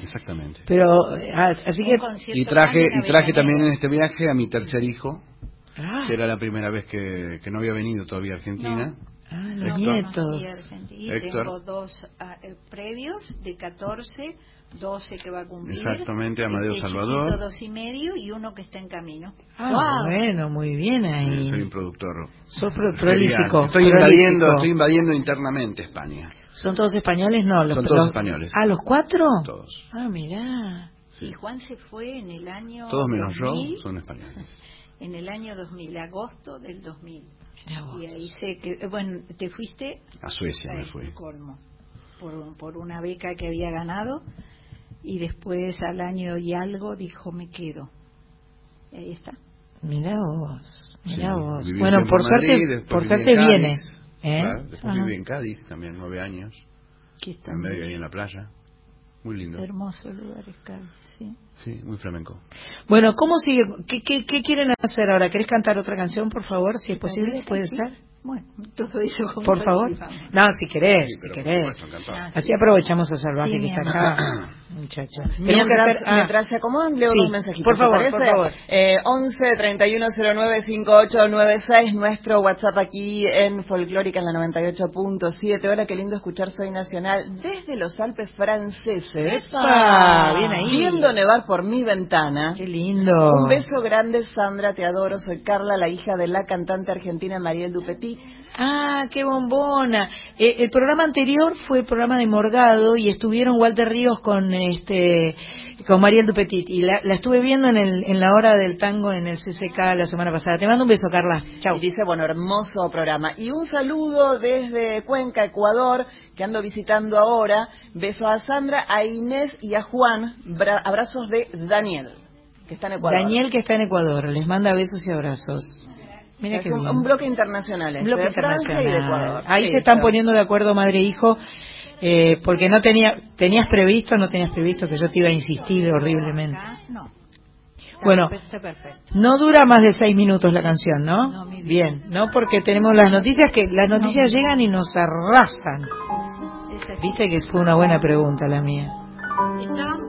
Exactamente.
Pero, ah, así que.
Y traje, y traje también en este viaje a mi tercer hijo,
Ah,
que era la primera vez que, que no había venido todavía a Argentina.
ah, los
Héctor.
nietos.
Sí, Argentina. Y
Héctor.
tengo dos ah, eh, previos de 14, 12 que va a cumplir.
Exactamente, Amadeo
Este
Salvador.
chiquito, dos y medio y uno que está en camino.
Ah, bueno, muy bien ahí.
Soy un productor.
Sos pro- prolífico.
Estoy
prolífico.
invadiendo, estoy invadiendo internamente España.
¿Son todos españoles? No, los
Son todos
los-
españoles.
Ah, ¿los cuatro?
Todos.
Ah, mirá.
Y Juan se fue en el año
Todos menos
2000,
yo son españoles.
en el año 2000, agosto del 2000.
Mirá vos.
Y ahí sé que, bueno, te fuiste
A Suecia me fui.
colmo, por, por una beca que había ganado y después al año y algo dijo me quedo. Y ahí está.
Mirá vos, mirá
Sí,
vos. Bueno, por
Madrid,
suerte, por suerte
Cádiz,
viene. ¿eh?
Claro, después
Ajá.
viví en Cádiz también, nueve años.
Aquí está.
En medio ahí en la playa. Muy lindo.
Hermoso lugar, Cádiz, sí.
Sí, muy flamenco.
Bueno, ¿cómo sigue? ¿Qué, qué, qué quieren hacer ahora? ¿Querés cantar otra canción, por favor, si es posible? ¿Puede
sí.
ser?
Bueno, todo eso
Por favor. No, si querés,
Sí,
si querés. Así aprovechamos a Salvaje
Sí,
que está acá, que
Mientras,
hacer... ah,
mientras se acomodan, leo
Sí,
dos mensajitos.
por
¿te
favor, por favor.
Eh, 11 3109 5896, nuestro WhatsApp aquí en Folclórica en la 98.7. Hola, qué lindo escuchar Soy Nacional desde los Alpes franceses.
¡Epa! Bien ahí.
Viendo nevar por mi ventana.
Qué lindo.
Un beso grande, Sandra, te adoro. Soy Carla, la hija de la cantante argentina Mariel Dupetit.
Ah, qué bombona. Eh, el programa anterior fue el programa de Morgado y estuvieron Walter Ríos con este con Mariel Dupetit y la, la estuve viendo en, el, en la hora del tango en el CCK la semana pasada. Te mando un beso, Carla. Chao.
Y dice, bueno, hermoso programa. Y un saludo desde Cuenca, Ecuador, que ando visitando ahora. Beso a Sandra, a Inés y a Juan. Bra- abrazos de Daniel, que está en Ecuador.
Daniel que está en Ecuador, les manda besos y abrazos. Mira
es
qué
un, bloque internacional. este,
Bloque
de Francia y de
internacional.
Ecuador.
Ahí
Sí,
se están
pero-
poniendo de acuerdo madre e hijo, eh, porque no tenía, tenías previsto, no tenías previsto que yo te iba a insistir horriblemente.
No.
Bueno, no dura más de seis minutos la canción, ¿no? Bien, no porque tenemos las noticias que las noticias llegan y nos arrasan. Viste que fue una buena pregunta la mía.
Estábamos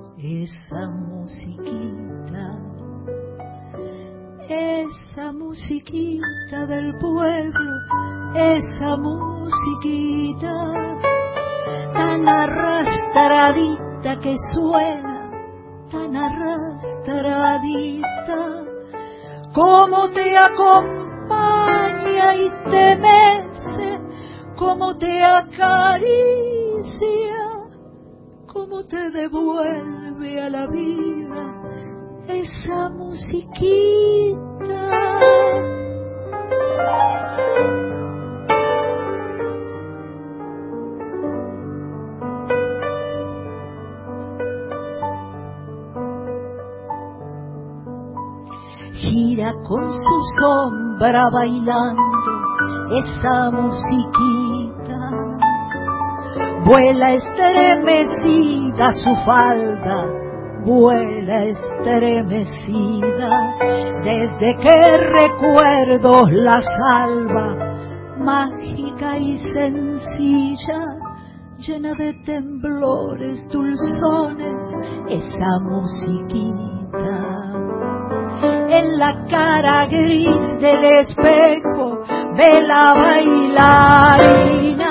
esa musiquita, esa musiquita del pueblo, esa musiquita tan arrastradita que suena, tan arrastradita, como te acompaña y te mece, como te acaricia te devuelve a la vida esa musiquita. Gira con su sombra bailando esa musiquita Vuela estremecida su falda, vuela estremecida, desde que recuerdos la salva, mágica y sencilla, llena de temblores, dulzones, esa musiquita. En la cara gris del espejo de la bailarina,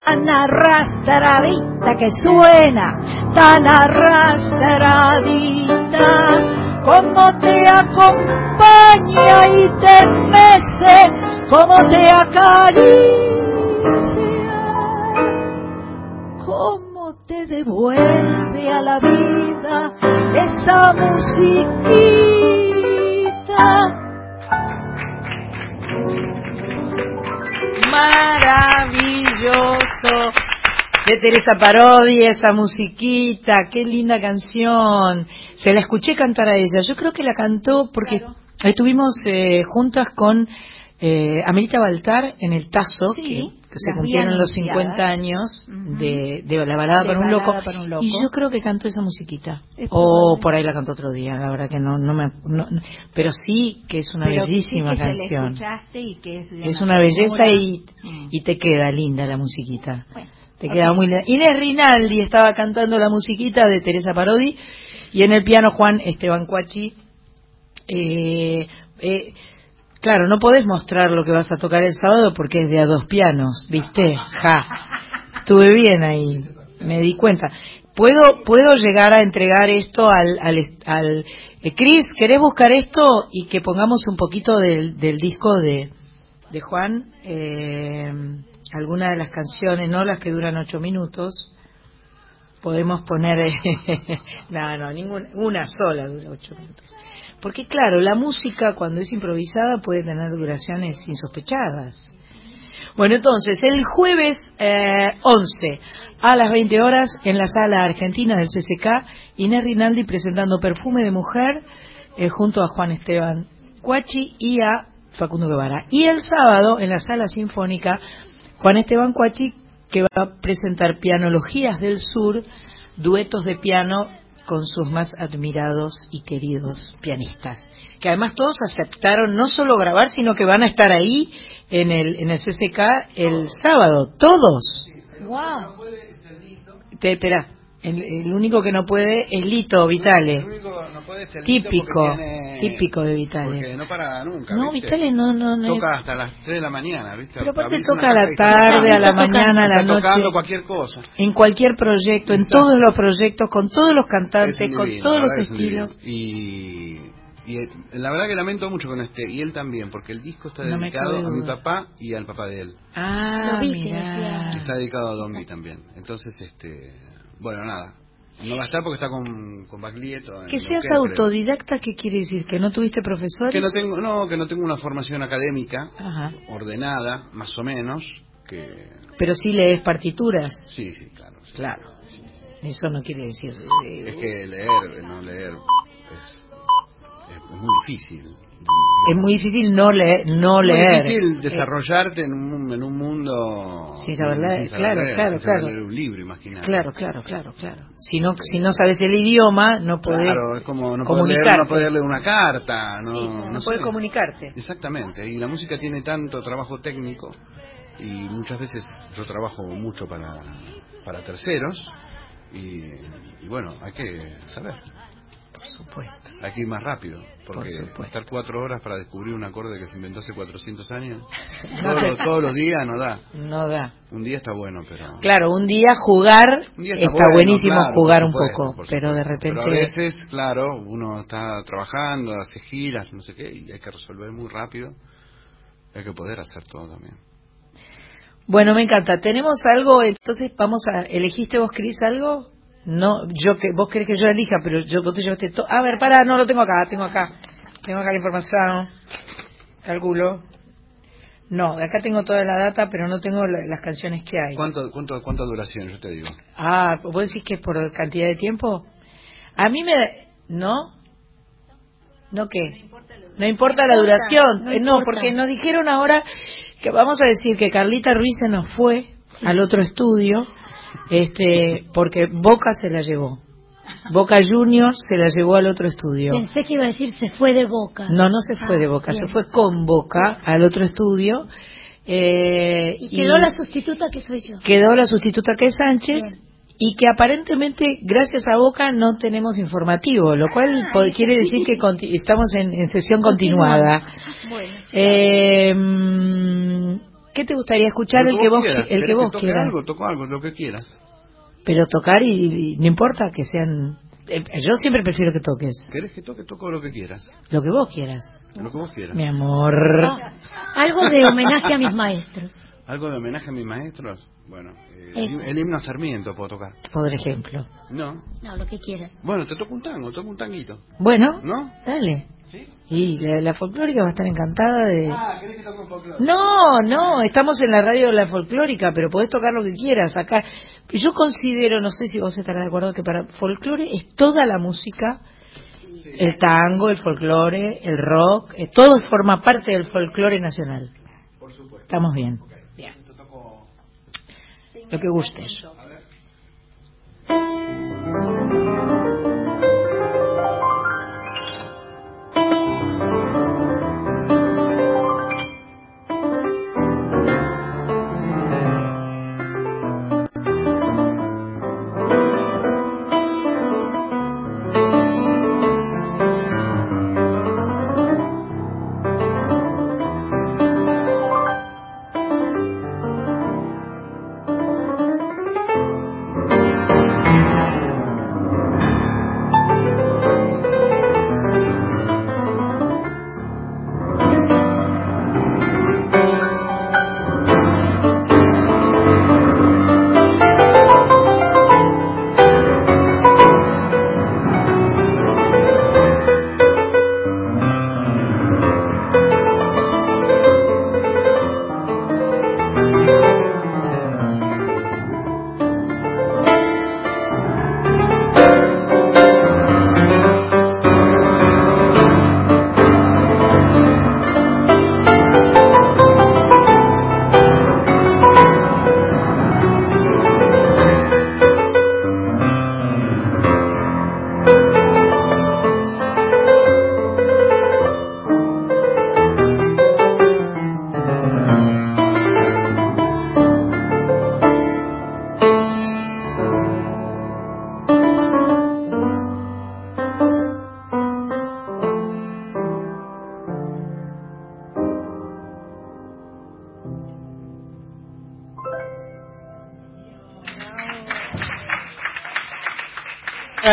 tan arrastradita que suena, tan arrastradita, como te acompaña y te mece, como te acaricia, como te devuelve a la vida esa musiquita.
Maravilloso. De Teresa Parodi, esa musiquita, qué linda canción. Se la escuché cantar a ella. Yo creo que la cantó porque estuvimos eh, juntas con eh, Amelita Baltar en el Tazo,
Sí,
que, que se cumplieron los
anunciadas.
50 años de, de La Balada
De
para un Loco.
para un Loco.
Y yo creo que cantó esa musiquita.
Es
O por ahí la cantó otro día, la verdad que no, no me... no- no- pero sí que es una
Pero sí
bellísima
que se la
canción.
escuchaste y que es,
una belleza y,
Mm.
y te queda linda la musiquita.
Bueno,
Te queda muy linda. Inés Rinaldi estaba cantando la musiquita de Teresa Parodi y en el piano Juan Esteban Cuachi. Eh, eh, claro, no podés mostrar lo que vas a tocar el sábado porque es de a dos pianos, ¿viste? Ja. Estuve bien ahí, me di cuenta. ¿Puedo, puedo llegar a entregar esto al... al, al eh, Cris, ¿querés buscar esto y que pongamos un poquito del, del disco de, de Juan? Eh, alguna de las canciones, no las que duran ocho minutos. podemos poner... no, no, ninguna, una sola dura ocho minutos. Porque claro, la música cuando es improvisada puede tener duraciones insospechadas. Bueno, entonces, el jueves eh, 11 a las 20 horas en la sala argentina del CCK, Inés Rinaldi presentando Perfume de Mujer eh, junto a Juan Esteban Cuachi y a Facundo Guevara. Y el sábado en la sala sinfónica, Juan Esteban Cuachi que va a presentar Pianologías del Sur, duetos de piano con sus más admirados y queridos pianistas. Que además todos aceptaron no solo grabar, sino que van a estar ahí en el, en el CCK el sábado, todos.
Wow.
Te, espera, el, el único que no puede es Lito Vitale.
El único no puede ser Lito
Típico,
porque tiene-
típico de Vitale.
Porque no para nunca.
No,
¿viste?
Vitale no, no, no
Toca
es-
hasta las 3 de la mañana, ¿viste?
Pero aparte toca a la tarde, a la mañana, a la
Está tocando
noche.
cualquier cosa.
En cualquier proyecto, en todos los proyectos, con todos los cantantes,
Es un
con
divino,
todos los
es
estilos.
divino. Y, y eh, la verdad que lamento mucho con este, y él también, porque el disco está
No
dedicado a mi papá y al papá de él.
Ah, mirá.
Está dedicado a Don B también. Entonces, este, bueno, nada. No va a estar porque está con, con Baglietto.
Que seas
Neuquén, creo.
autodidacta, ¿qué quiere decir? ¿Que no tuviste profesores?
Que no tengo, no, que no tengo una formación académica
Ajá.
ordenada, más o menos, que
Pero sí lees partituras.
sí, sí, claro. sí.
Claro. Eso no quiere decir... eh,
Es que leer, no leer, es, es muy difícil.
es muy difícil no leer. No
muy
leer.
difícil
Eh,
desarrollarte en un, en un mundo
Sin saber leer, claro, claro,
sin saber
claro.
leer un libro, imagínate.
Claro, claro, claro, claro. Si no, si no sabes el idioma, no podés
Claro, es como no poder, leer,
comunicarte.
no poder leer una carta, no,
Sí,
no
no podés comunicarte.
Exactamente, y la música tiene tanto trabajo técnico y muchas veces yo trabajo mucho para, para terceros y, y bueno, hay que saber,
Por supuesto.
hay que ir más rápido, porque
Por
estar cuatro horas para descubrir un acorde que se inventó hace 400 años,
No
todos, los, todos los días no da.
No da.
Un día está bueno, pero...
Claro, un día jugar
Un día
está,
bueno,
buenísimo
claro,
jugar un
supuesto,
poco, pero de repente
Pero a veces, claro, uno está trabajando, hace giras, no sé qué, y hay que resolver muy rápido. Hay que poder hacer todo también.
Bueno, me encanta. Tenemos algo, entonces vamos a elegiste vos Cris algo? No, yo que vos querés que yo elija, pero yo vos te llevaste todo. A ver, para, no lo tengo acá, tengo acá. Tengo acá la información. Calculo. No, acá tengo toda la data, pero no tengo la- las canciones que hay.
¿Cuánto, cuánto, ¿Cuánta duración, yo te digo?
Ah, ¿vos decís que es por cantidad de tiempo? A mí me... ¿No? ¿No qué? No importa la duración.
no
Eh, No, porque nos dijeron ahora que vamos a decir que Carlita Ruiz se nos fue al otro estudio este porque Boca se la llevó. Boca Juniors se la llevó al otro estudio.
Pensé que iba a decir se fue de boca.
No, no se fue
Ah,
de Boca,
bien.
se fue con Boca al otro estudio. eh,
Y quedó la sustituta que soy yo.
quedó la sustituta que es Sánchez y que aparentemente gracias a Boca no tenemos informativo, lo cual po- quiere decir que estamos en, en sesión continuada.
Bueno,
Eh, mm, ¿Qué te gustaría escuchar? El que vos,
quieras.
qui- el que
¿Querés
vos
toque
quieras.
algo? Toco algo, lo que quieras.
Pero tocar y, y no importa que sean... eh, Yo siempre prefiero que toques
¿Querés que toque? Toco lo que quieras.
lo que vos quieras,
Lo que vos quieras.
mi amor.
Ah, algo de homenaje a mis maestros.
¿Algo de homenaje a mis maestros? Bueno, eh,
Eh.
el, el himno a Sarmiento puedo tocar.
Por ejemplo.
No.
No, lo que quieras.
Bueno, te toco un tango, toco un tanguito.
Bueno,
¿No?
dale.
¿Sí?
Y la, la folclórica va a estar encantada de...
Ah, ¿querés que toque un folclore?
No, no, estamos en la radio de la folclórica, pero podés tocar lo que quieras acá. Yo considero, no sé si vos estarás de acuerdo, que para folclore es toda la música, el tango, el folclore, el rock, eh, todo forma parte del folclore nacional.
Por supuesto.
Estamos bien,
Bien. Te toco...
lo que gustes.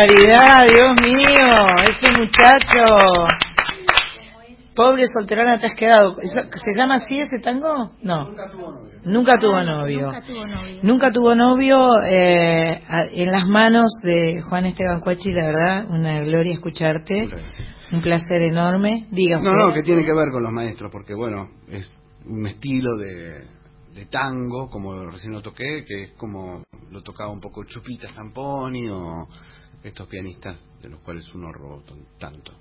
Caridad, Dios mío, ese muchacho. Pobre solterona te has quedado. ¿Eso- ¿Se llama así ese tango? No. Nunca tuvo novio.
Nunca tuvo novio.
Nunca tuvo novio eh, en las manos de Juan Esteban Cuachi, la verdad, una gloria escucharte. Un placer enorme. Diga
No, no, que tiene que ver con los maestros, porque bueno, es un estilo de, de tango, como recién lo toqué, que es como lo tocaba un poco Chupita Stamponi o estos pianistas de los cuales uno robó tanto.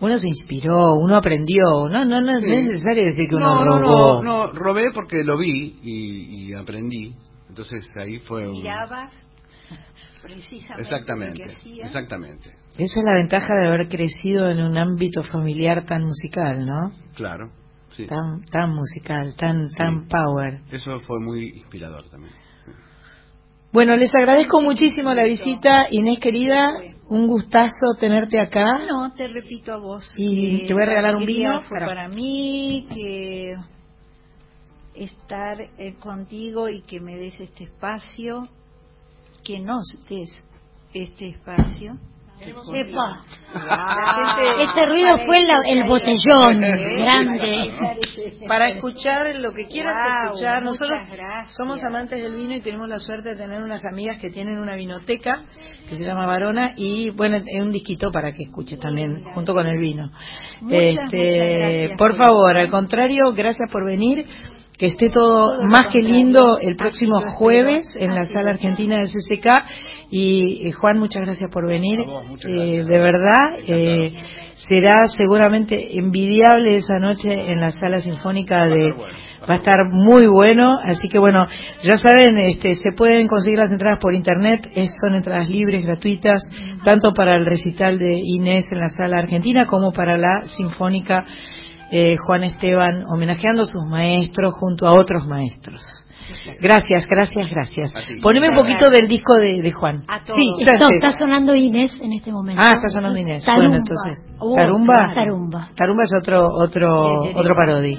Uno se inspiró, uno aprendió. No, no, no, es necesario decir que uno
No, no,
robó.
no, no, robé porque lo vi y, y aprendí. Entonces ahí fue un...
Mirabas precisamente
Exactamente,
lo que
exactamente,
Esa es la ventaja de haber crecido en un ámbito familiar tan musical, ¿no?
claro. Sí.
Tan, tan musical, tan, tan power.
Eso fue muy inspirador también.
Bueno, les agradezco muchísimo la visita, Inés querida. Un gustazo tenerte acá.
No, te repito a vos.
Y te voy a
la
regalar un vino
Fue
para-
para mí que estar eh, contigo y que me des este espacio, que nos des este espacio.
Epa.
Gente-
Este ruido fue la- el botellón grande.
Para escuchar lo que quieras escuchar. Nosotros somos amantes del vino y tenemos la suerte de tener unas amigas que tienen una vinoteca que se llama Varona y bueno, es un disquito para que escuches también junto con el vino.
Muchas,
Este,
muchas gracias
por favor, al contrario, gracias por venir. Que esté todo más que lindo el próximo jueves en la sala argentina del CCK. Y eh, Juan, muchas gracias por venir.
Vos,
Eh, de verdad, eh, será seguramente envidiable esa noche en la sala sinfónica de va a estar muy bueno. Así que bueno ya saben este se pueden conseguir las entradas por internet. Es- son entradas libres gratuitas tanto para el recital de Inés en la sala argentina como para la sinfónica eh, Juan Esteban homenajeando a sus maestros junto a otros maestros gracias gracias gracias poneme un poquito del disco de, de Juan
A todos.
sí Sánchez.
está sonando Inés en este momento.
Ah, está sonando Inés.
Tarumba.
Bueno, entonces,
Oh,
Tarumba.
Tarumba.
Tarumba es otro otro otro parodi.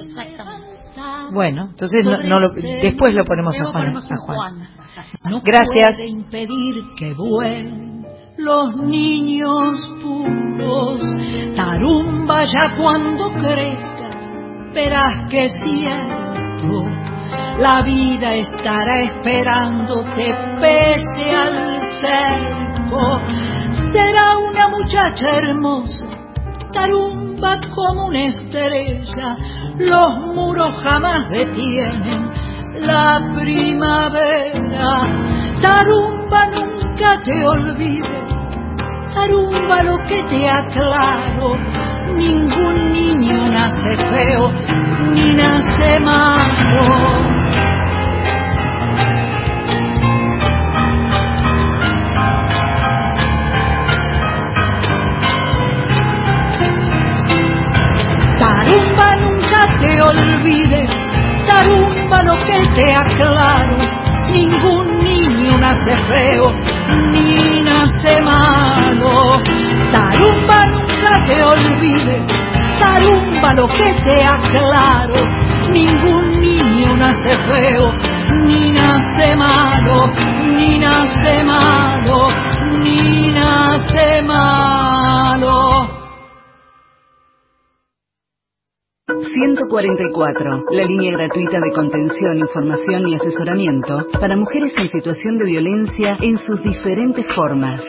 Bueno, entonces no, no lo- después lo ponemos a Juan. A Juan.
No
Gracias.
puede impedir que vuelen los niños puros. Tarumba ya cuando crezcas, verás que es cierto. La vida estará esperándote pese al cerco. Será una muchacha hermosa, tarumba como una estrella. Los muros jamás detienen la primavera. Tarumba nunca te olvides, tarumba lo que te aclaro. Ningún niño nace feo ni nace malo. Tarumba nunca te olvides, tarumba lo que te aclaro, ningún niño nace feo ni nace malo. Tarumba nunca te olvides, tarumba lo que te aclaro, ningún niño nace feo ni nace malo, ni nace malo, ni nace malo.
144, la línea gratuita de contención, información y asesoramiento para mujeres en situación de violencia en sus diferentes formas.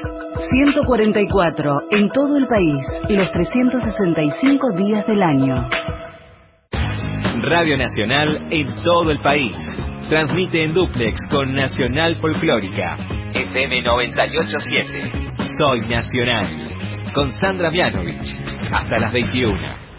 144, en todo el país, los 365 días del año.
Radio Nacional en todo el país. Transmite en duplex con Nacional Folclórica. FM 987. Soy Nacional. Con Sandra Mianovich. Hasta las 21.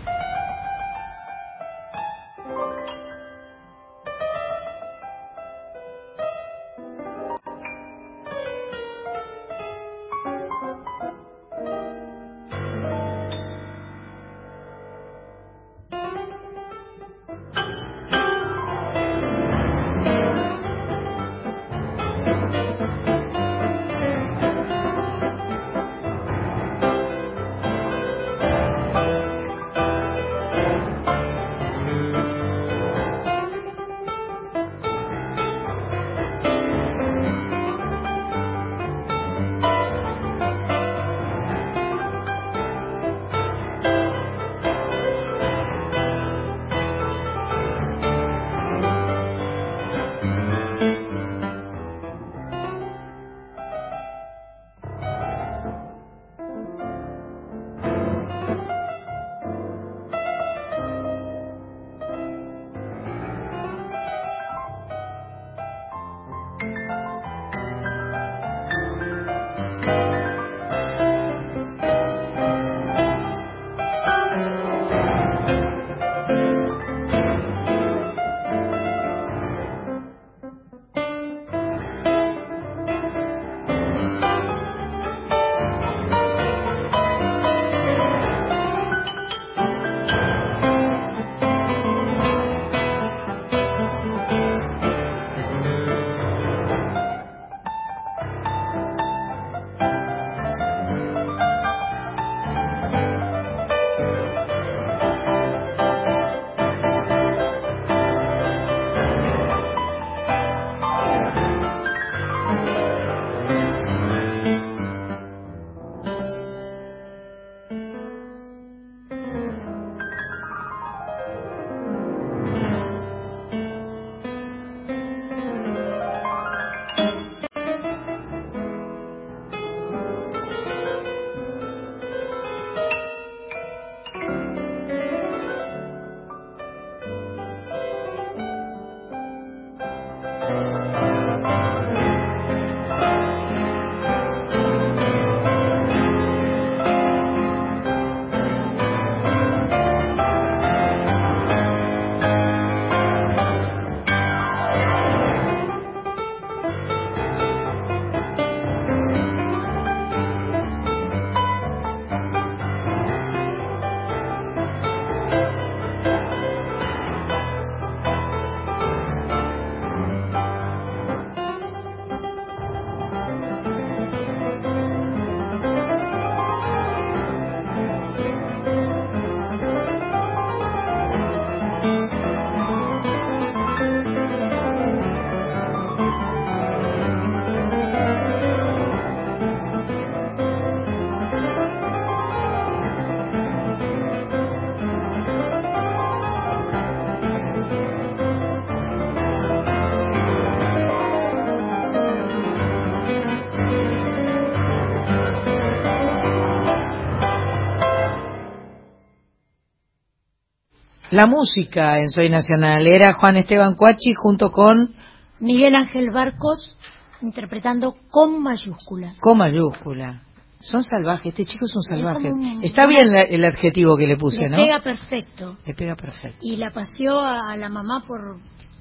La música en Soy Nacional. Era Juan Esteban Cuachi junto con...
Miguel Ángel Barcos interpretando con mayúsculas.
Con mayúscula. Son salvajes, este chico es un salvaje.
un-
Está bien la- el adjetivo que le puse,
Le
¿no?
pega perfecto.
Le pega perfecto.
Y la paseó a, a la mamá por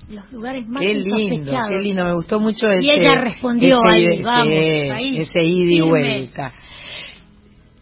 los lugares más
Qué lindo, qué lindo, me gustó mucho ese...
Y ella respondió
ese
ahí, vamos,
sí,
ahí,
ese ida y vuelta.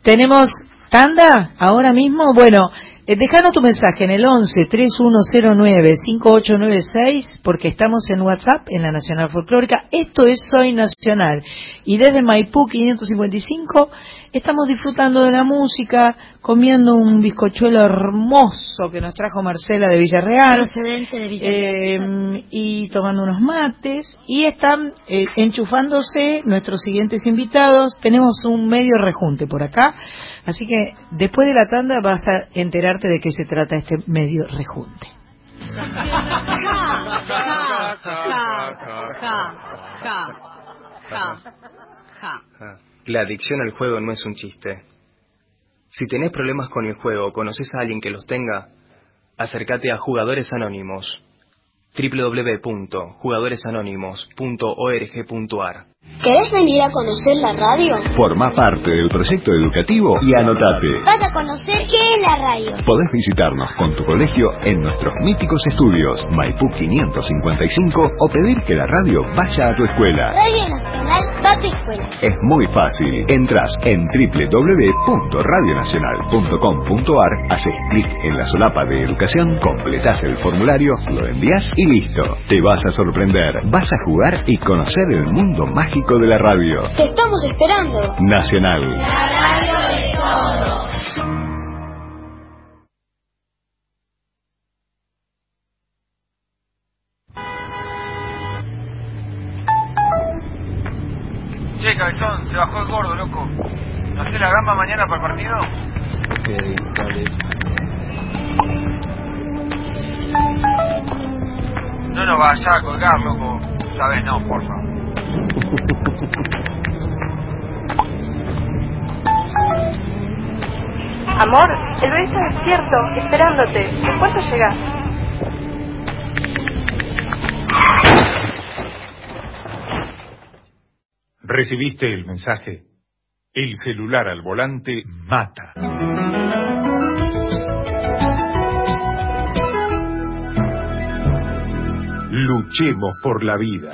¿Tenemos tanda ahora mismo? Bueno, dejanos tu mensaje en el 11 3109 5896 porque estamos en WhatsApp en la Nacional Folclórica. Esto es Soy Nacional y desde Maipú 555 estamos disfrutando de la música, comiendo un bizcochuelo hermoso que nos trajo Marcela de Villarreal.
Procedente de Villarreal.
Eh, y tomando unos mates y están eh, enchufándose nuestros siguientes invitados. Tenemos un medio rejunte por acá, así que después de la tanda vas a enterarte de qué se trata este medio rejunte.
La adicción al juego no es un chiste. Si tenés problemas con el juego o conoces a alguien que los tenga, acércate a Jugadores Anónimos. www.jugadoresanónimos.org.ar
¿Querés venir a conocer la radio?
Forma parte del proyecto educativo y anotate.
Vas a conocer qué es la radio.
Podés visitarnos con tu colegio en nuestros míticos estudios Maipú 555 o pedir que la radio vaya a tu escuela.
Radio Nacional va a tu escuela.
Es muy fácil. Entras en www.radionacional.com.ar, haces clic en la solapa de educación, completás el formulario, lo envías y listo. Te vas a sorprender, vas a jugar y conocer el mundo mágico de la radio.
Te estamos esperando.
Nacional.
radio de todos.
Che, cabezón, se bajó el gordo, loco. ¿No hace la gamba mañana para el partido?
Ok.
No nos vayas a colgar, loco. Sabes, no, porfa.
Amor, el bebé está despierto, esperándote. ¿En cuánto llegas?
¿Recibiste el mensaje? El celular al volante mata. Luchemos por la vida.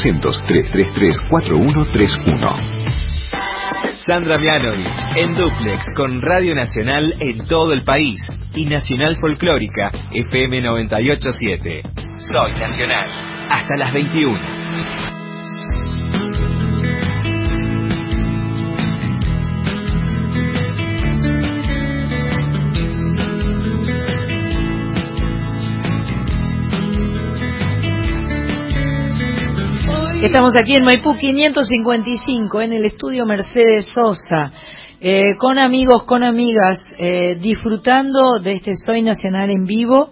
0800-333-4131.
Sandra Mianovich en Duplex con Radio Nacional en todo el país y Nacional Folclórica FM 987. Soy Nacional. Hasta las 21.
Estamos aquí en Maipú 555, en el estudio Mercedes Sosa, eh, con amigos, con amigas, eh, disfrutando de este Soy Nacional en vivo.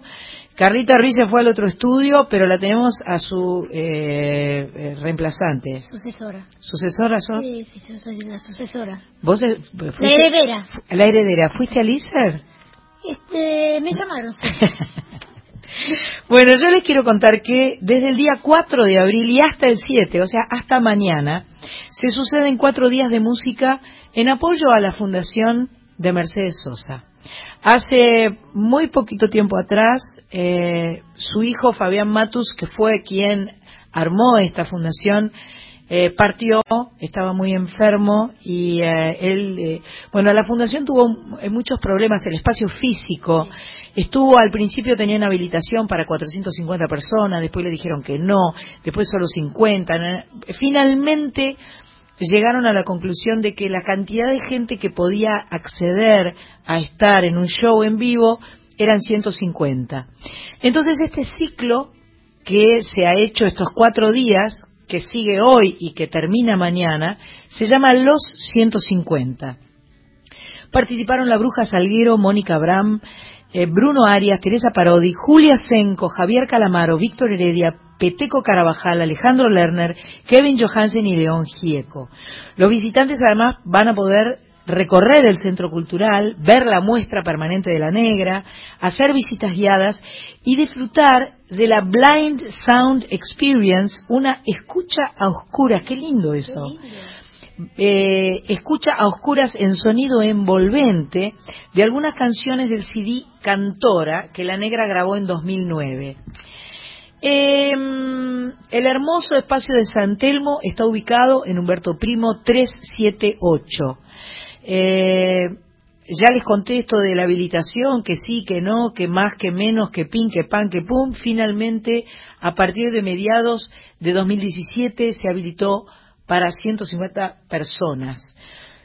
Carlita Ruiz se fue al otro estudio, pero la tenemos a su eh, eh, reemplazante.
Sucesora.
¿Sucesora sos?
Sí, sí, yo soy la sucesora.
¿Vos fuiste-
La heredera.
La heredera. ¿Fuiste al ISER?
Este, me llamaron, sí.
Bueno, yo les quiero contar que desde el día 4 de abril y hasta el 7, o sea, hasta mañana, se suceden cuatro días de música en apoyo a la Fundación de Mercedes Sosa. Hace muy poquito tiempo atrás, eh, su hijo Fabián Matus, que fue quien armó esta fundación, eh, partió, estaba muy enfermo y eh, él, bueno, la fundación tuvo muchos problemas, el espacio físico, estuvo al principio tenían habilitación para 450 personas, después le dijeron que no, después solo 50, ¿no? finalmente llegaron a la conclusión de que la cantidad de gente que podía acceder a estar en un show en vivo eran 150. Entonces este ciclo que se ha hecho estos cuatro días, que sigue hoy y que termina mañana, se llama Los 150. Participaron la Bruja Salguero, Mónica Bram, eh, Bruno Arias, Teresa Parodi, Julia Senco, Javier Calamaro, Víctor Heredia, Peteco Carabajal, Alejandro Lerner, Kevin Johansen y León Gieco. Los visitantes además van a poder recorrer el centro cultural, ver la muestra permanente de la negra, hacer visitas guiadas y disfrutar de la Blind Sound Experience, una escucha a oscuras, qué lindo eso. Eh, escucha a oscuras en sonido envolvente de algunas canciones del CD Cantora que la negra grabó en 2009. Eh, el hermoso espacio de San Telmo está ubicado en Humberto Primo 378. Eh, ya les conté esto de la habilitación, que sí, que no, que más, que menos, que pin, que pan, que pum. Finalmente, a partir de mediados de 2017 se habilitó para 150 personas.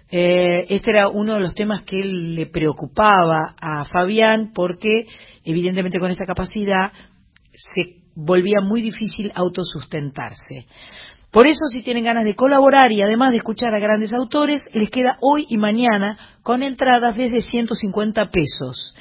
Eh, este era uno de los temas que le preocupaba a Fabián porque, evidentemente, con esta capacidad se volvía muy difícil autosustentarse. Por eso, si tienen ganas de colaborar y además de escuchar a grandes autores, les queda hoy y mañana con entradas desde 150 pesos.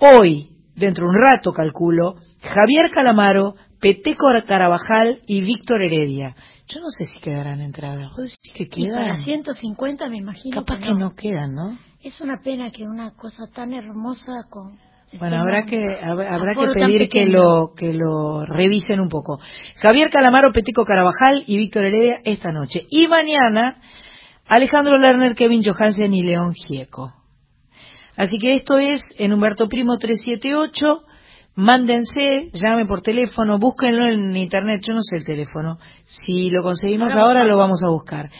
Hoy, dentro de un rato calculo, Javier Calamaro, Peteco Carabajal y Víctor Heredia. Yo no sé si quedarán entradas. ¿Vos decís que
Y para
quedan?
150 me imagino
Capaz
que
que no quedan, ¿no?
Es una pena que una cosa tan hermosa con...
Bueno,
estemos
habrá que hab- habrá que pedir que lo que lo revisen un poco. Javier Calamaro, Petico Carabajal y Víctor Heredia esta noche. Y mañana Alejandro Lerner, Kevin Johansen y León Gieco. Así que esto es en Humberto Primo 378. Mándense, llame por teléfono, búsquenlo en internet, yo no sé el teléfono. Si lo conseguimos
Ahora
lo vamos a buscar.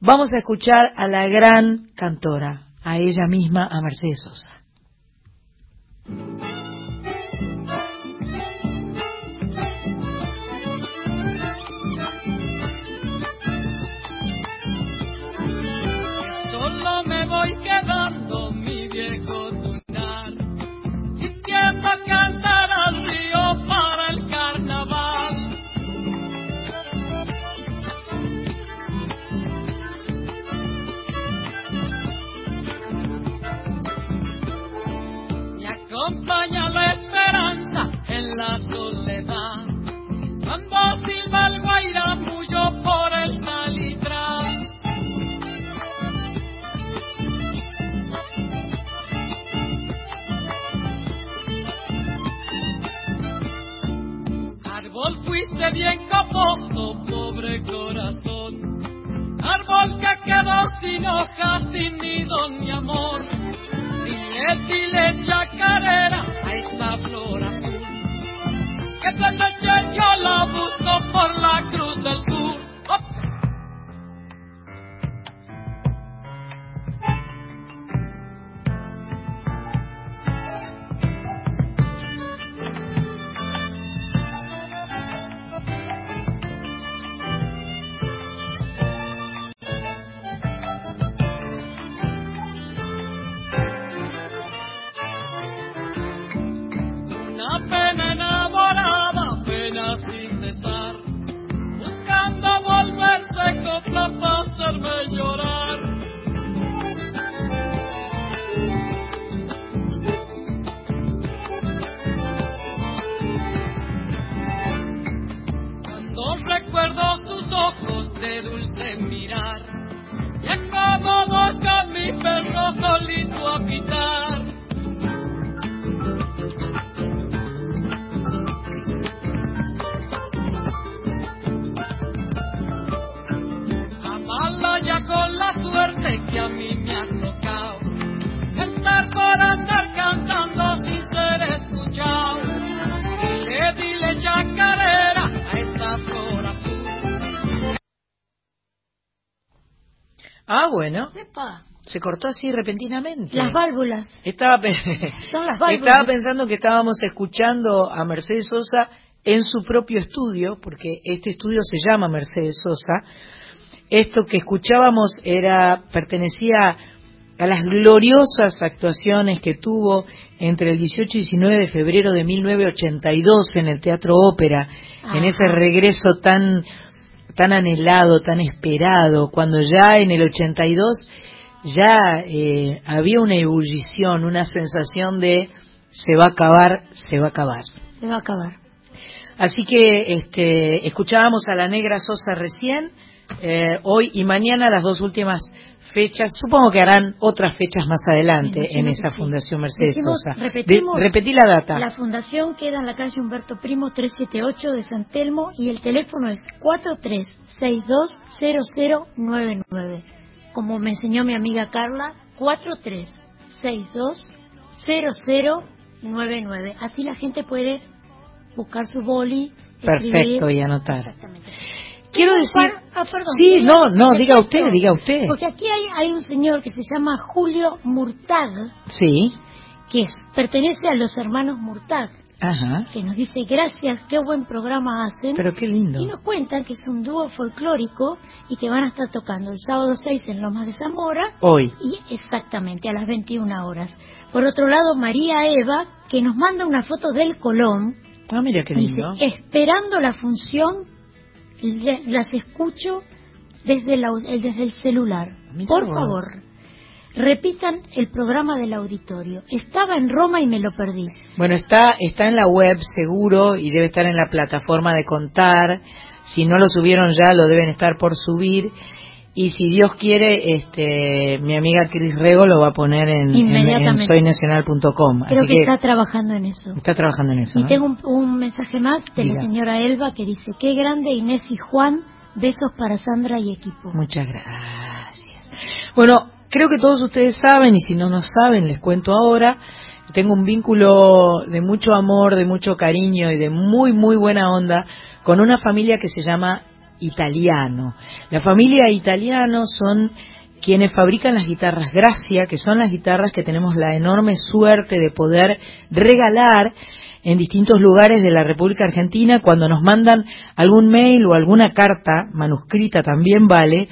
Vamos a escuchar a la gran cantora, a ella misma, a Mercedes Sosa.
Acompaña la esperanza en la soledad, cuando silba el guairamullo por el salitral. Árbol fuiste bien caposo, pobre corazón. Árbol que quedó sin hojas, sin nido ni amor. Dile, dile chacarera a esta flor azul. Que noche yo la busco por la cruz del sur. Una pena enamorada, pena sin cesar, buscando volverse copla para hacerme llorar. Cuando recuerdo tus ojos de dulce mirar, y acomodo con mi perro solito a pitar. Que a mí me ha tocado. Estar por andar cantando sin ser escuchado. Dile, dile chacarera a esta flor azul.
Ah, bueno.
Epa,
Se cortó así repentinamente.
Las válvulas.
Estaba, pe-
Son las válvulas.
estaba pensando que estábamos escuchando a Mercedes Sosa en su propio estudio, porque este estudio se llama Mercedes Sosa. Esto que escuchábamos era pertenecía a las gloriosas actuaciones que tuvo entre el 18 y 19 de febrero de 1982 en el Teatro Ópera, en ese
Ajá.
regreso tan tan anhelado, tan esperado, cuando ya en el 82 ya eh, había una ebullición, una sensación de se va a acabar, se va a acabar.
Se va a acabar.
Así que este, escuchábamos a la negra Sosa recién, eh, hoy y mañana las dos últimas fechas, supongo que harán otras fechas más adelante en esa. Fundación Mercedes Sosa.
repetimos,
De- repetí la data.
La fundación queda en la calle Humberto Primo 378 de San Telmo y el teléfono es 43620099. Como me enseñó mi amiga Carla, 43620099. Así la gente puede buscar su boli.
Perfecto,
escribir.
y anotar. Quiero decir...
Ah, perdón,
sí, no, no, diga usted, diga usted.
Porque aquí hay, hay un señor que se llama Julio Murtag,
Sí,
que es- pertenece a los hermanos Murtag,
ajá.
que nos dice gracias, qué buen programa hacen.
Pero qué lindo.
Y nos cuentan que es un dúo folclórico y que van a estar tocando el sábado 6 en Lomas de Zamora.
Hoy.
Y exactamente a las 21 horas. Por otro lado, María Eva, que nos manda una foto del Colón.
Ah, mira qué
Dice,
lindo.
esperando la función, le- las escucho desde, la- el- desde el celular.
Mirá
Por
vos.
favor, repitan el programa del auditorio. Estaba en Roma y me lo perdí.
Bueno, está, está en la web seguro y debe estar en la plataforma de contar. Si no lo subieron ya, lo deben estar por subir. Y si Dios quiere, este, mi amiga Cris Rego lo va a poner en, en, en soynacional.com.
Creo
Así
que,
que
está trabajando en eso.
está trabajando en eso.
Y
¿no?
tengo un, un mensaje más de
Diga.
la señora Elba que dice, qué grande Inés y Juan, besos para Sandra y equipo.
Muchas gracias. Bueno, creo que todos ustedes saben, y si no nos saben, les cuento ahora. Tengo un vínculo de mucho amor, de mucho cariño y de muy, muy buena onda con una familia que se llama Italiano. La familia Italiano son quienes fabrican las guitarras Gracia, que son las guitarras que tenemos la enorme suerte de poder regalar en distintos lugares de la República Argentina cuando nos mandan algún mail o alguna carta manuscrita también vale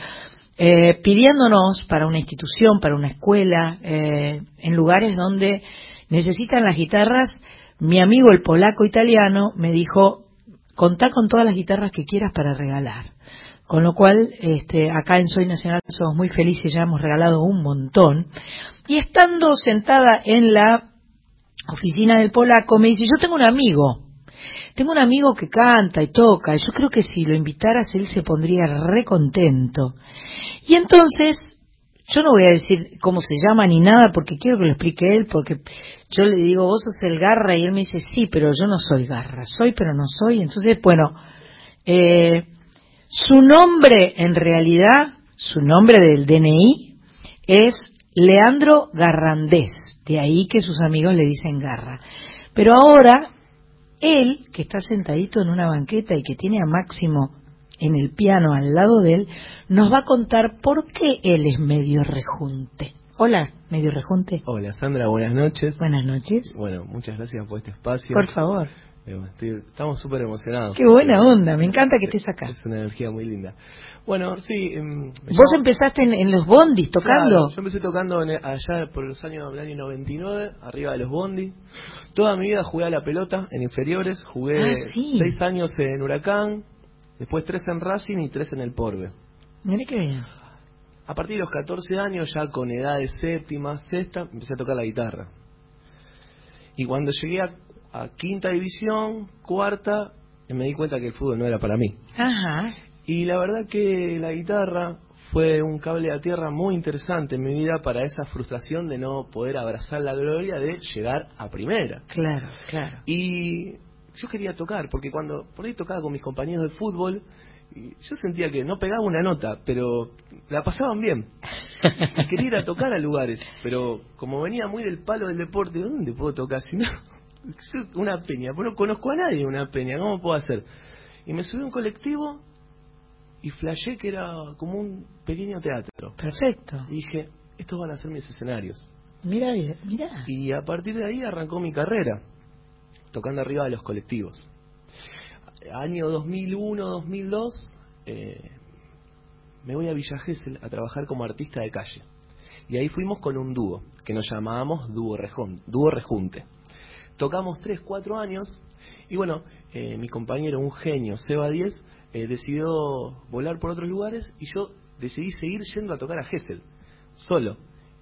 eh, pidiéndonos para una institución, para una escuela, eh, en lugares donde necesitan las guitarras. Mi amigo el polaco italiano me dijo, contá con todas las guitarras que quieras para regalar. Con lo cual, este, acá en Soy Nacional somos muy felices, ya hemos regalado un montón. Y estando sentada en la oficina del polaco, me dice, yo tengo un amigo, tengo un amigo que canta y toca, y yo creo que si lo invitaras él se pondría re contento. Y entonces, yo no voy a decir cómo se llama ni nada porque quiero que lo explique él, porque yo le digo, vos sos el garra, y él me dice, sí, pero yo no soy garra, soy pero no soy. Entonces, bueno, eh, su nombre en realidad, su nombre del DNI es Leandro Garrandés, de ahí que sus amigos le dicen garra. Pero ahora, él, que está sentadito en una banqueta y que tiene a Máximo en el piano al lado de él, nos va a contar por qué él es medio rejunte. Hola, medio rejunte.
Hola Sandra, buenas noches.
Buenas noches.
Bueno, muchas gracias por este espacio.
Por favor.
Eh, estoy- estamos súper emocionados.
Qué buena onda, me encanta que estés acá.
Es una energía muy linda. Bueno, sí. em,
Vos
llamo-
empezaste en, en los bondis tocando.
Claro, yo empecé tocando en- allá por los años del año 99, arriba de los bondi. Toda mi vida jugué a la pelota en inferiores. Jugué
Ah, sí.
seis años en Huracán, después tres en Racing y tres en el Porbe.
Mira qué bien.
A partir de los 14 años, ya con edad de séptima, sexta, empecé a tocar la guitarra. Y cuando llegué a, a quinta división, cuarta, me di cuenta que el fútbol no era para mí.
Ajá.
Y la verdad que la guitarra fue un cable a tierra muy interesante en mi vida para esa frustración de no poder abrazar la gloria de llegar a primera.
Claro, claro.
Y yo quería tocar, porque cuando por ahí tocaba con mis compañeros de fútbol, yo sentía que no pegaba una nota, pero la pasaban bien. Y quería ir a tocar a lugares, pero como venía muy del palo del deporte, ¿dónde puedo tocar? Si no, yo una peña, pues no conozco a nadie una peña, ¿cómo puedo hacer? Y me subí a un colectivo y flashé que era como un pequeño teatro.
Perfecto.
Y dije, estos van a ser mis escenarios.
Mira, mira.
Y a partir de ahí arrancó mi carrera, tocando arriba de los colectivos. Año 2001-2002, eh, me voy a Villa Gesell a trabajar como artista de calle. Y ahí fuimos con un dúo, que nos llamábamos Dúo, Rejun- dúo Rejunte. Tocamos 3, 4 años y bueno, eh, mi compañero, un genio, Seba 10, eh, decidió volar por otros lugares y yo decidí seguir yendo a tocar a Gessel, solo.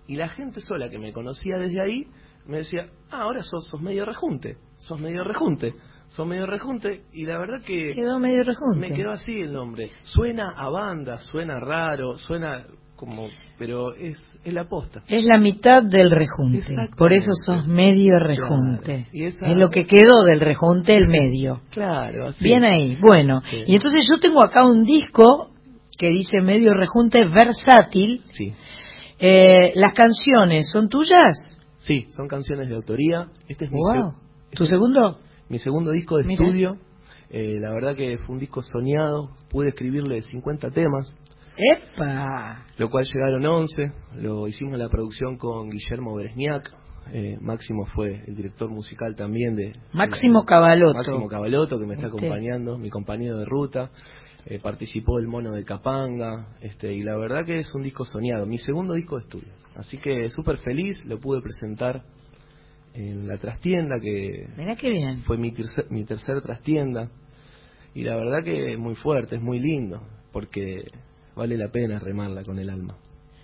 Y la gente sola que me conocía desde ahí me decía, ah, ahora sos, sos medio rejunte, sos medio rejunte, sos medio rejunte. Y la verdad que...
Quedó medio rejunte.
Me quedó así el nombre. Suena a banda, suena raro, suena como... Pero es, es la posta.
Es la mitad del rejunte. Por eso sos medio rejunte.
Claro. Y esa-
Es lo que quedó del rejunte, el medio.
Claro, así.
Bien ahí. Bueno,
Sí.
y entonces yo tengo acá un disco que dice medio rejunte versátil.
Sí.
Eh, las canciones son tuyas.
Sí, son canciones de autoría. Este es mi,
Wow. ¿Tu segundo?
mi segundo disco de
Mira.
estudio. Eh, la verdad que fue un disco soñado. Pude escribirle 50 temas,
¡Epa!
lo cual llegaron 11. Lo hicimos en la producción con Guillermo Beresniak. Eh, Máximo fue el director musical también de...
Máximo Cavalotto.
Máximo Cavalotto, que me está
Este.
acompañando, mi compañero de ruta. Eh, participó el mono de Capanga. Este, y la verdad que es un disco soñado. Mi segundo disco de estudio. Así que súper feliz. Lo pude presentar en la trastienda que
Mirá qué bien.
fue mi tercer, mi tercer trastienda y la verdad que es muy fuerte, es muy lindo, porque vale la pena remarla con el alma.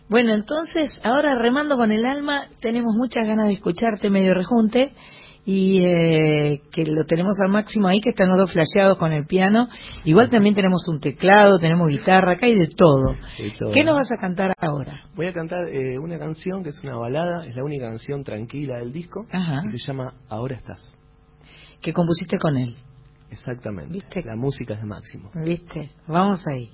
Bueno, entonces, ahora remando con el alma, tenemos muchas ganas de escucharte medio rejunte y eh, que lo tenemos al máximo ahí, que están los dos flasheados con el piano. Igual también tenemos un teclado, tenemos guitarra, acá hay de todo.
De todo.
¿Qué nos vas a cantar ahora?
Voy a cantar eh, una canción que es una balada, es la única canción tranquila del disco,
Ajá.
y se llama Ahora estás.
Que compusiste con él,
Exactamente. La música es de Máximo.
¿viste? Vamos ahí.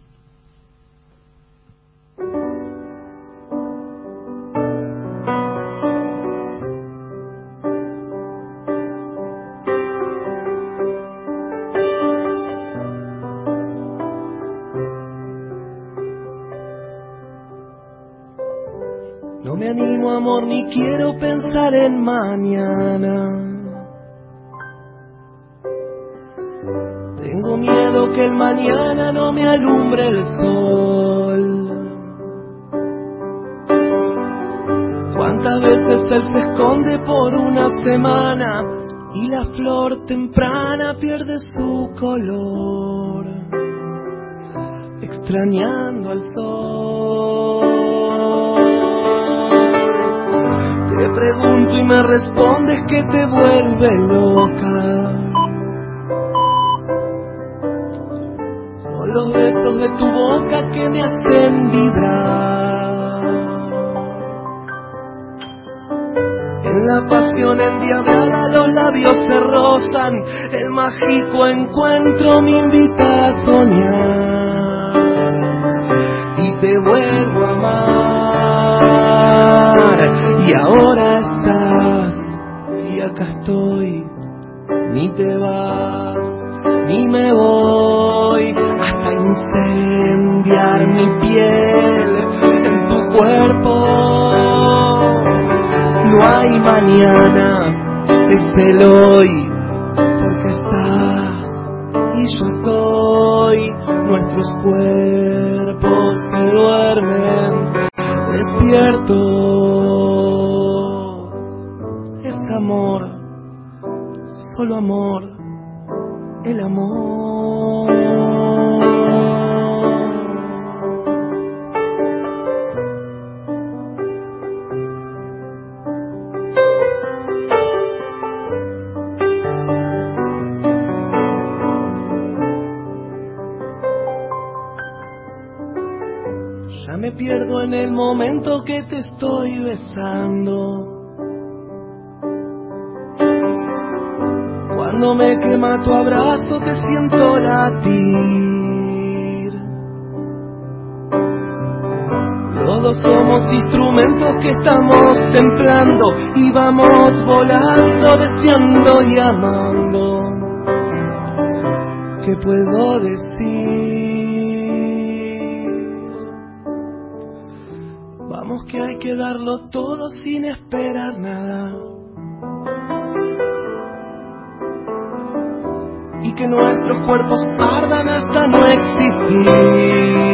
Ni quiero pensar en mañana. Tengo miedo que el mañana no me alumbre el sol. Cuántas veces él se esconde por una semana y la flor temprana pierde su color, extrañando al sol. Te pregunto y me respondes que te vuelve loca. Son los besos de tu boca que me hacen vibrar. En la pasión endiablada los labios se rozan, el mágico encuentro me invita a soñar y te vuelvo a amar y ahora estás y acá estoy, ni te vas ni me voy hasta incendiar mi piel en tu cuerpo. No hay mañana, es el hoy, porque estás y yo estoy. Nuestros cuerpos se duermen despiertos. Solo amor, el amor. Ya me pierdo en el momento que te estoy besando. Cuando me quema tu abrazo te siento latir. Los dos somos instrumentos que estamos templando y vamos volando, deseando y amando. ¿Qué puedo decir? Vamos que hay que darlo todo sin esperar nada. Que nuestros cuerpos ardan hasta no existir.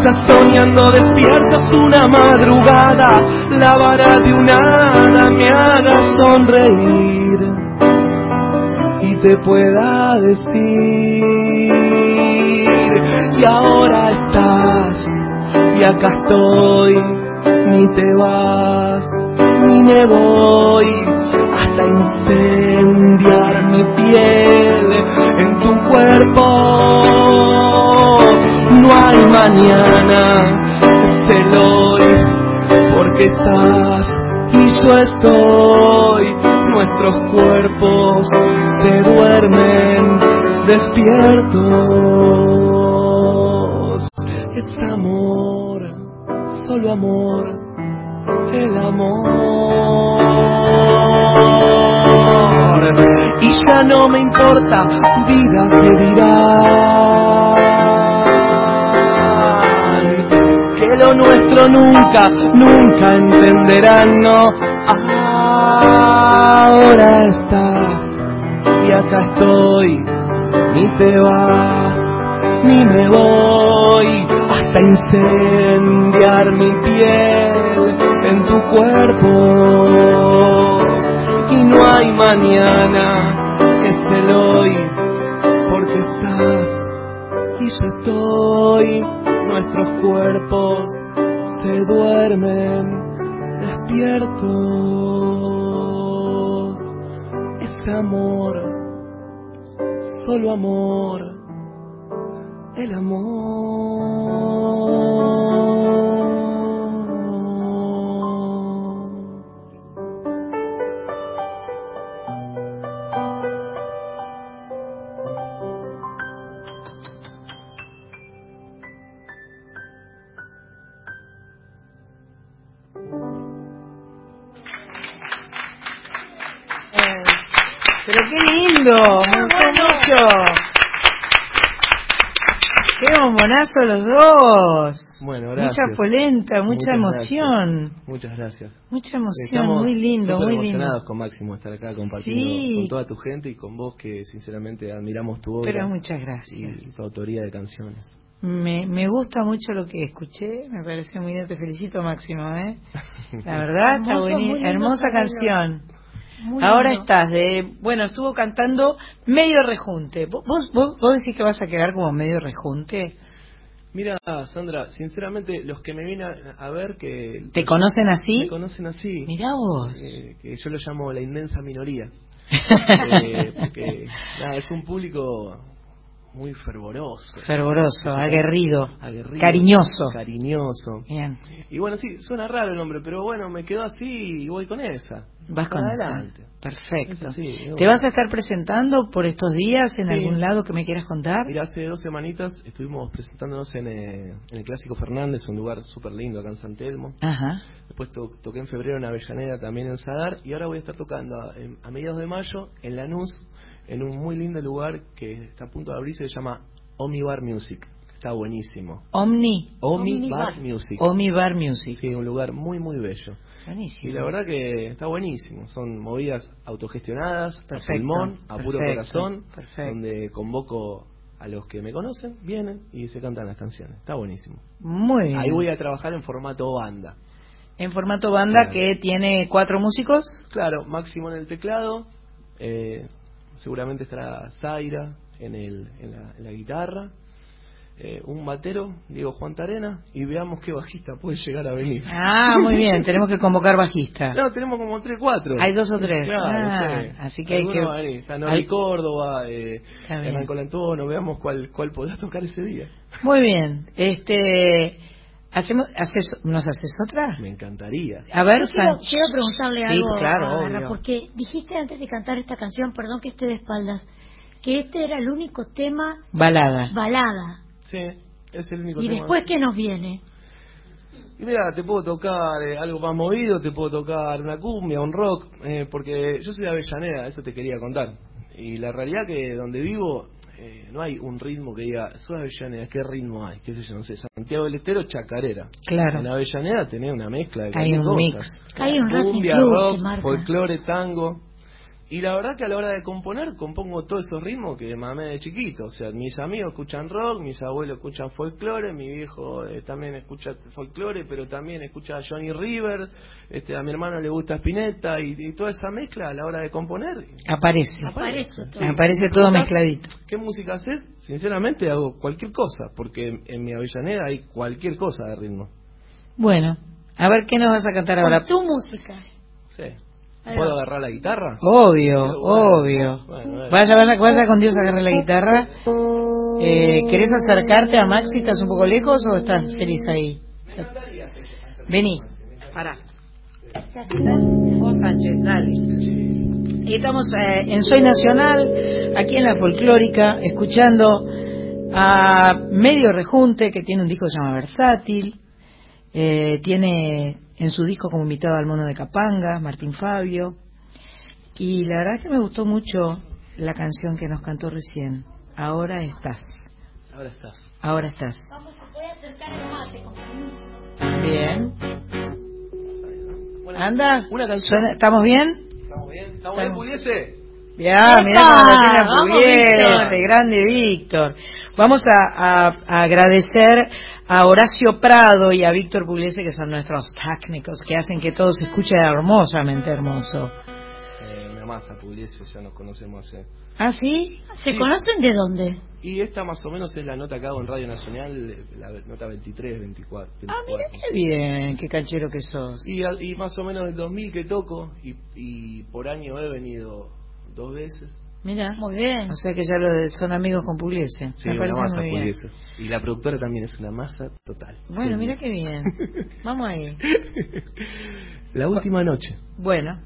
Estás soñando despiertas una madrugada, la vara de una hada me haga sonreír y te pueda decir, y ahora estás, y acá estoy, ni te vas, ni me voy, hasta incendiar mi piel en tu cuerpo. No hay mañana, el hoy, porque estás y yo estoy. Nuestros cuerpos se duermen despiertos. Es amor, solo amor, el amor. Y ya no me importa, vida que dirán. Que lo nuestro nunca, nunca entenderán, no. Ahora estás y acá estoy, ni te vas, ni me voy, hasta incendiar mi piel en tu cuerpo. No hay mañana, es el hoy, porque estás y yo estoy, nuestros cuerpos se duermen despiertos. Es amor, solo amor, el amor.
Lindo, me gustó mucho. Qué bombonazo los dos.
Bueno, gracias.
Mucha polenta, mucha
Muchas
emoción.
gracias. Muchas gracias.
Mucha emoción,
Estamos
muy lindo, muy lindo.
emocionados con Máximo estar acá compartiendo
Sí.
con toda tu gente y con vos que sinceramente admiramos tu obra.
Pero muchas gracias.
Y tu autoría de canciones.
Me, me gusta mucho lo que escuché, me parece muy bien, te felicito Máximo, ¿eh? La verdad, está buenísima, hermosa canción.
Muy
Ahora
lindo.
estás de, bueno, estuvo cantando medio rejunte. ¿Vos, vos, vos decís que vas a quedar como medio rejunte?
Mira, Sandra, sinceramente, los que me vienen a, a ver que...
¿Te conocen así?
Me conocen así.
Mirá vos.
Eh, que yo lo llamo la inmensa minoría. Eh, porque, nada, es un público muy fervoroso.
Fervoroso, aguerrido,
Aguerrido,
cariñoso.
Cariñoso.
Bien.
Y bueno, sí, suena raro el nombre, pero bueno, me quedo así y voy con esa.
Vas con esa.
adelante.
Perfecto.
Sí,
¿Te vas a estar presentando por estos días en
Sí.
algún lado que me quieras contar?
Mira, hace dos semanitas estuvimos presentándonos en, eh, en el Clásico Fernández, un lugar súper lindo acá en San Telmo.
Ajá.
Después to- toqué en febrero en Avellaneda, también en Sadar. Y ahora voy a estar tocando a, a mediados de mayo en Lanús, en un muy lindo lugar que está a punto de abrirse, se llama Omi Bar Music. Está buenísimo.
Omni.
Omi Bar Music.
Omi Bar Music.
Sí, un lugar muy, muy bello.
Buenísimo.
Y la verdad que está buenísimo. Son movidas autogestionadas,
Perfecto,
a pulmón, a puro
perfecto,
corazón,
perfecto.
donde convoco a los que me conocen, vienen y se cantan las canciones. Está buenísimo.
Muy bien.
Ahí voy a trabajar en formato banda.
En formato banda
Claro.
que tiene cuatro músicos.
Claro, Máximo en el teclado, eh, seguramente estará Zaira en, el, en, la, en la guitarra, eh, un batero, Diego Juan Tarena, y veamos qué bajista puede llegar a venir.
Ah, muy bien. Tenemos que convocar bajista.
No, tenemos como tres, cuatro.
Hay dos o tres.
Claro,
Ah,
sí.
así que hay que-.
Está
hay-
Córdoba, eh. Hernán Colantuono, veamos cuál, cuál podrá tocar ese día.
Muy bien. Este, hacemos, haces, ¿nos haces otra?
Me encantaría.
A ver,
quiero,
San-
quiero preguntarle
Sí,
algo
claro,
a Ana, porque dijiste antes de cantar esta canción, perdón que esté de espaldas, que este era el único tema
balada.
balada.
Sí, es el único
¿Y
tema.
después qué nos viene?
Y mira, te puedo tocar eh, algo más movido, te puedo tocar una cumbia, un rock, eh, porque yo soy de Avellaneda, eso te quería contar. Y la realidad que donde vivo eh, no hay un ritmo que diga, soy Avellaneda, ¿qué ritmo hay? ¿Qué sé yo? No sé, Santiago del Estero, chacarera.
Claro.
En Avellaneda tenés una mezcla de
Hay un mix.
Hay un
Cumbia, rock,
que marca.
folclore, tango. Y la verdad que a la hora de componer, compongo todos esos ritmos que mamé de chiquito. O sea, mis amigos escuchan rock, mis abuelos escuchan folclore, mi viejo eh, también escucha folclore, pero también escucha a Johnny River, este, a mi hermano le gusta Spinetta, y, y toda esa mezcla a la hora de componer.
Aparece.
Aparece.
Aparece todo mezcladito.
¿Qué música haces? Sinceramente hago cualquier cosa, porque en, en mi Avellaneda hay cualquier cosa de ritmo.
Bueno, a ver qué nos vas a cantar ahora.
Tu música.
Sí. ¿Puedo agarrar la guitarra?
Obvio,
bueno.
obvio.
Bueno, dale.
Vaya, vaya, vaya con Dios a agarrar la guitarra. Eh, ¿Querés acercarte a Maxi? ¿Estás un poco lejos o estás feliz ahí? Vení, pará. Vos Sánchez, dale. Y estamos eh, en Soy Nacional, aquí en la folclórica, escuchando a Medio Rejunte, que tiene un disco que se llama Versátil. Eh, tiene en su disco como invitado al mono de Capanga, Martín Fabio. Y la verdad es que me gustó mucho la canción que nos cantó recién. Ahora estás.
Ahora estás.
Ahora estás.
Vamos, voy a acercar con permiso.
Bien. Anda.
Una canción.
Suena- ¿Estamos bien?
¿Estamos bien? ¿Estamos bien, pudiese?
Ya, mirá cómo lo tiene
Víctor.
grande Víctor. Vamos a, a- a agradecer a Horacio Prado y a Víctor Pugliese, que son nuestros técnicos, que hacen que todo se escuche hermosamente hermoso.
Eh, una masa, Pugliese, ya nos conocemos hace...
¿Ah, sí?
¿Se
Sí.
conocen de dónde?
Y esta más o menos es la nota que hago en Radio Nacional, eh, la nota 23, 24.
Ah, mira qué bien, qué canchero que sos.
Y, y más o menos del 2000 que toco, y, y por año he venido dos veces.
Mira.
Muy bien.
O sea que ya lo de- son amigos con Pugliese.
Sí,
Me
una
parece
masa
muy bien.
Pugliese. Y la productora también es una masa total.
Bueno, mira qué bien. Vamos ahí.
La última noche.
Bueno.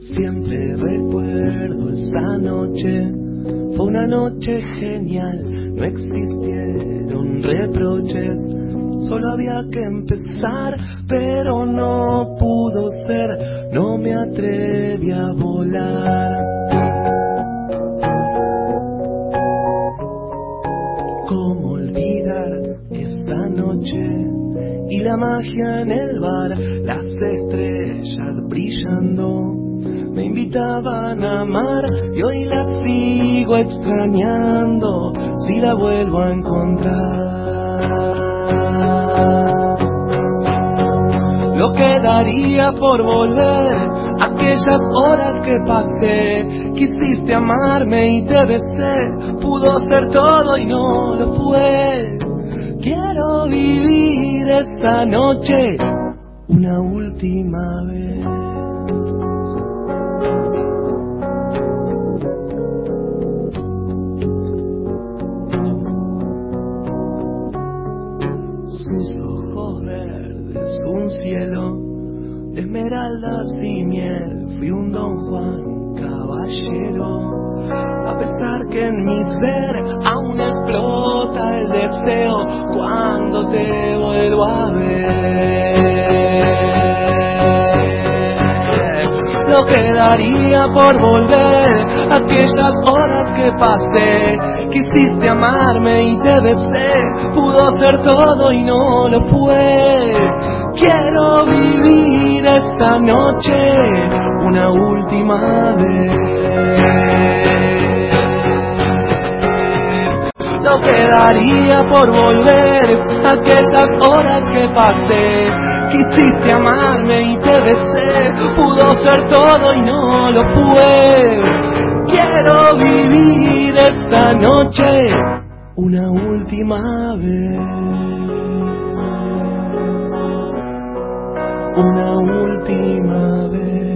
Siempre recuerdo esa noche, fue una noche genial, no existieron reproches, solo había que empezar, pero no pudo ser, no me atreví a volar. ¿Cómo olvidar esta noche y la magia en el bar, las estrellas brillando? Me invitaban a amar y hoy la sigo extrañando si la vuelvo a encontrar. Lo que daría por volver aquellas horas que pasé. Quisiste amarme y te besé. Pudo ser todo y no lo fue. Quiero vivir esta noche una última vez. Sus ojos verdes, un cielo de esmeraldas y miel. Fui un don Juan caballero. A pesar que en mi ser aún explota el deseo cuando te vuelvo a ver. Lo que daría por volver aquellas horas que pasé. Quisiste amarme y te besé. Pudo ser todo y no lo fue. Quiero vivir esta noche una última vez. Lo que daría por volver aquellas horas que pasé. Quisiste amarme y te besé. Pudo ser todo y no lo fue. Quiero vivir esta noche una última vez. Una última vez.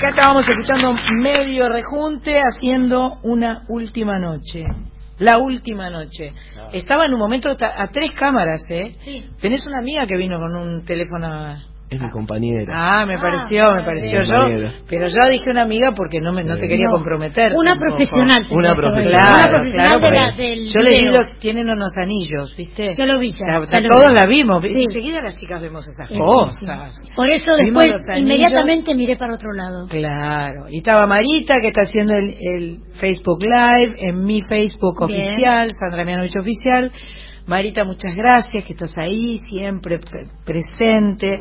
Acá estábamos escuchando medio rejunte haciendo una última noche. La última noche. Estaba en un momento a tres cámaras, ¿eh?
Sí.
Tenés una amiga que vino con un teléfono
Es mi compañera.
Ah, me pareció, me pareció yo.
Compañera.
Pero yo dije una amiga porque no me no te quería
No.
comprometer.
Una
tampoco.
profesional
Una profesional.
Claro,
Una profesional
claro,
de la- del
yo
video.
los, tienen unos anillos, ¿viste?
Yo lo vi ya, lo
todos
vi.
la vimos.
Sí.
Enseguida las chicas vemos esas
Sí,
cosas.
sí. Por eso
Vimos
después inmediatamente miré para otro lado.
Claro. Y estaba Marita, que está haciendo el, el Facebook Live, en mi Facebook
Bien.
oficial, Sandra Mianovich Oficial. Marita, muchas gracias, que estás ahí, siempre pre- presente,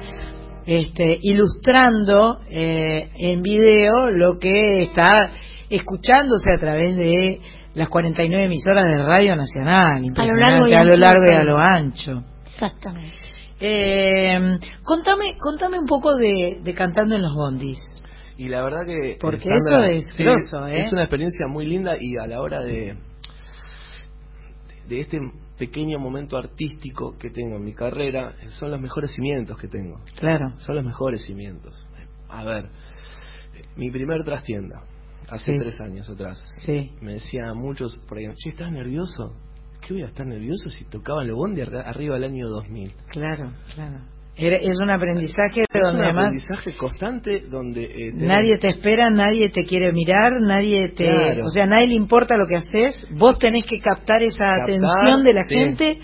este, ilustrando eh, en video lo que está escuchándose a través de las 49 emisoras de Radio Nacional. Impresionante,
largo y
a lo largo y a lo ancho.
Exactamente.
Eh, contame, contame un poco de, de cantando en los bondis.
Y la verdad que...
Porque
Sandra,
eso es
sí,
grosso, ¿eh?
Es una experiencia muy linda y a la hora de, de este pequeño momento artístico que tengo en mi carrera, son los mejores cimientos que tengo.
Claro.
Son los mejores cimientos. A ver, mi primer trastienda, hace
Sí.
tres años atrás,
Sí.
me decían muchos por ahí, che, ¿estás nervioso? ¿Qué voy a estar nervioso si tocaba el bondi arri- arriba del año 2000?
Claro, claro. Era- es un aprendizaje
Es
donde
un
además
aprendizaje constante donde... eh,
nadie te espera, nadie te quiere mirar, nadie te...
Claro.
O sea, nadie le importa lo que haces. Vos tenés que captar esa
Captar,
atención de la
sí.
gente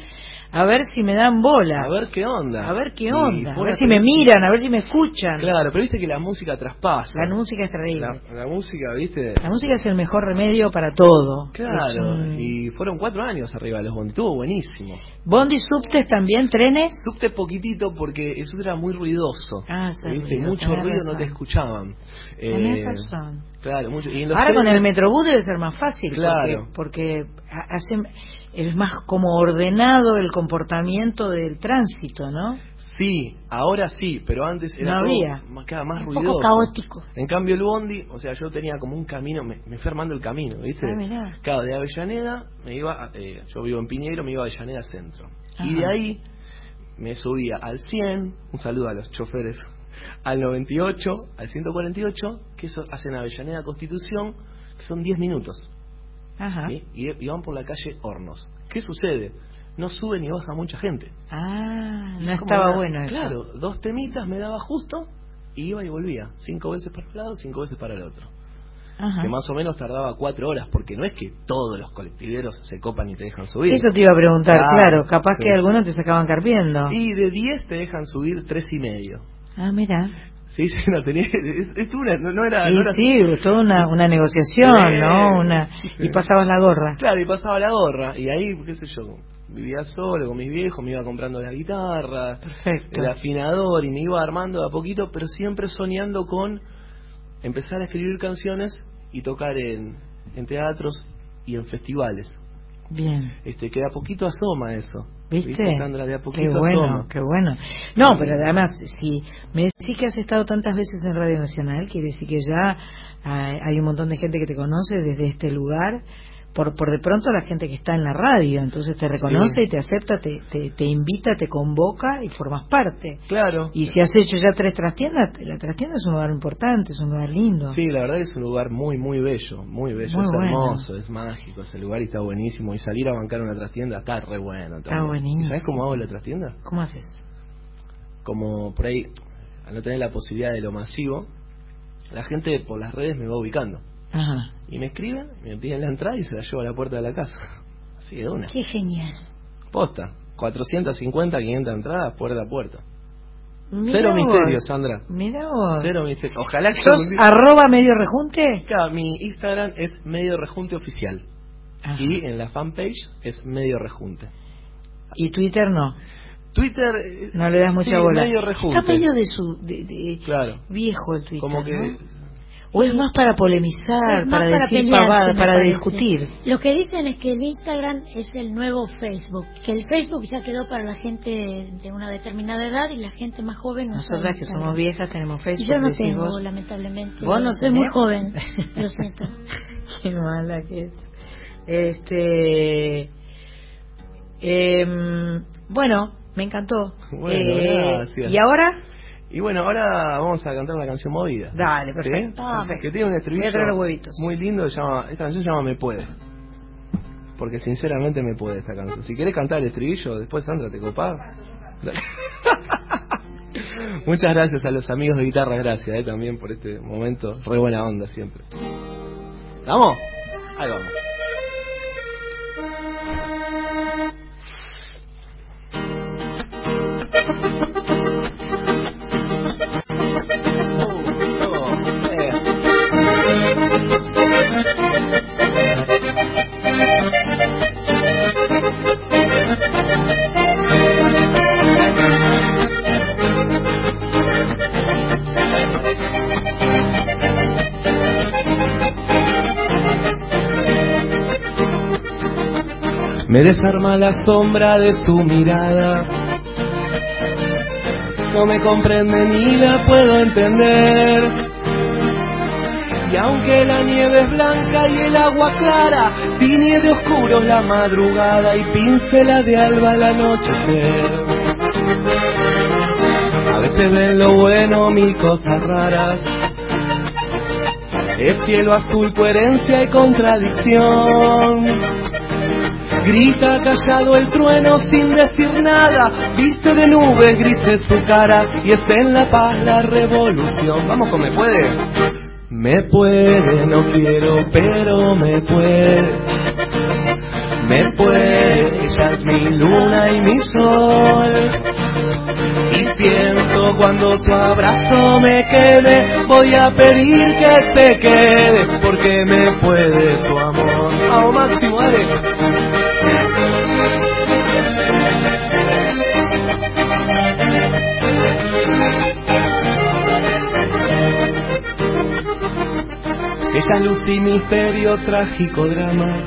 a ver si me dan bola.
A ver qué onda.
A ver qué onda. A ver si me miran, a ver si me escuchan.
Claro, pero viste que la música traspasa.
La música es terrible.
La, la música, viste...
La música es el mejor remedio para todo.
Claro,
un-
y fueron cuatro años arriba de los bondi, estuvo buenísimo.
Bondi, subtes también, trenes.
Subte poquitito porque eso era muy ruidoso.
Ah, sí,
¿viste?
ruido,
Mucho ruido
razón.
no te escuchaban.
Tenés
Eh,
razón.
Claro, mucho. Y en los
Ahora con
trenes-
el Metrobús debe ser más fácil,
Claro.
porque, porque ha- hacen, es más como ordenado el comportamiento del tránsito, ¿no?
Sí, ahora sí, pero antes era
No
todo
había.
más, cada más
Un
ruidoso.
poco caótico.
En cambio el bondi, o sea, yo tenía como un camino, me, me fui armando el camino, ¿viste?
Ah.
Claro, de Avellaneda me iba, eh, yo vivo en Piñero, me iba a Avellaneda Centro.
Ajá.
Y de ahí me subía al 100, un saludo a los choferes, al 98, al 148, que eso hacen Avellaneda Constitución, que son 10 minutos.
Ajá.
¿sí? Y, y van por la calle Hornos. ¿Qué sucede? No sube ni baja mucha gente.
Ah, no estaba bueno eso.
Claro, dos temitas me daba justo y iba y volvía. Cinco veces para un lado, cinco veces para el otro.
Ajá.
Que más o menos tardaba cuatro horas, porque no es que todos los colectiveros se copan y te dejan subir.
Eso te iba a preguntar,
Claro,
claro, capaz
sí.
que algunos te sacaban carpiendo.
Y de 10 te dejan subir tres y medio.
Ah, mira.
Sí, sí, no tenía. Es, es una, no, no era.
Sí,
no era-
sí, toda una, una negociación. ¿no? Una, y pasabas la gorra.
Claro, y pasaba la gorra. Y ahí, qué sé yo, vivía solo con mis viejos, me iba comprando la guitarra,
Perfecto.
el afinador, y me iba armando de a poquito, pero siempre soñando con empezar a escribir canciones y tocar en, en teatros y en festivales.
Bien.
Este, que de a poquito asoma eso.
¿Viste?
Sandra? De a
Qué bueno,
asoma.
qué bueno. No, pero además, si me decís que has estado tantas veces en Radio Nacional, quiere decir que ya hay, hay un montón de gente que te conoce desde este lugar. Por, por de pronto la gente que está en la radio, entonces te reconoce
Sí.
y te acepta, te, te, te invita, te convoca y formas parte.
Claro.
Y si has hecho ya tres trastiendas, la trastienda es un lugar importante, es un lugar lindo.
Sí, la verdad que es un lugar muy, muy bello, muy bello,
Muy
es
bueno.
hermoso, es mágico ese lugar y está buenísimo. Y salir a bancar una trastienda está re bueno.
Está buenísimo.
¿Y ¿Sabes cómo hago la trastienda?
¿Cómo haces?
Como por ahí, al no tener la posibilidad de lo masivo, la gente por las redes me va ubicando.
Ajá.
Y me escriben, me piden la entrada y se la llevo a la puerta de la casa. Así de una.
Qué genial.
Posta. 450, 500 entradas, puerta a puerta.
Mirá
Cero
vos.
misterio, Sandra.
Mirá vos.
Cero misterio. Ojalá que
¿Sos arroba medio rejunte?
Claro, mi Instagram es medio rejunte oficial. Y en la fanpage es medio rejunte.
Y Twitter no.
Twitter.
No le das mucha
sí,
bola.
medio rejunte.
Está medio de su. De, de-
Claro.
viejo el Twitter.
Como que.
¿no? O es más para polemizar,
más
para,
para
decir
pelearse,
pavadas,
me
para
parece.
discutir.
Lo que dicen es que el Instagram es el nuevo Facebook, que el Facebook ya quedó para la gente de una determinada edad y la gente más joven no
Nosotras que
Instagram.
somos viejas tenemos Facebook.
Yo no tengo,
vos.
lamentablemente.
¿Vos no
Soy muy joven, lo siento.
Qué mala que es. Este. em, bueno, me encantó.
Bueno,
Eh,
gracias.
¿Y ahora?
Y bueno, ahora vamos a cantar una canción movida.
Dale,
¿Sí?
perfecto. perfecto.
Que tiene un estribillo muy lindo. se Llama, esta canción se llama Me Puede. Porque sinceramente me puede esta canción. Si querés cantar el estribillo, después Sandra te copás. Muchas gracias a los amigos de Guitarra Gracia, eh, también por este momento. Re buena onda siempre. ¿Vamos? Ahí vamos. Me desarma la sombra de tu mirada. No me comprende ni la puedo entender. Y aunque la nieve es blanca y el agua clara, tiñe de oscuro la madrugada y pincela de alba el anochecer. A veces ven lo bueno mil cosas raras. Es cielo azul, coherencia y contradicción. Grita callado el trueno sin decir nada, viste de nubes grises su cara y está en la paz la revolución. Vamos con me puede. Me puede, no quiero, pero me puede. Me puede, ella es mi luna y mi sol. Y siento cuando su abrazo me quede, voy a pedir que se quede, porque me puede su amor. Vamos máximo, dale. Ella es luz y misterio, trágico drama.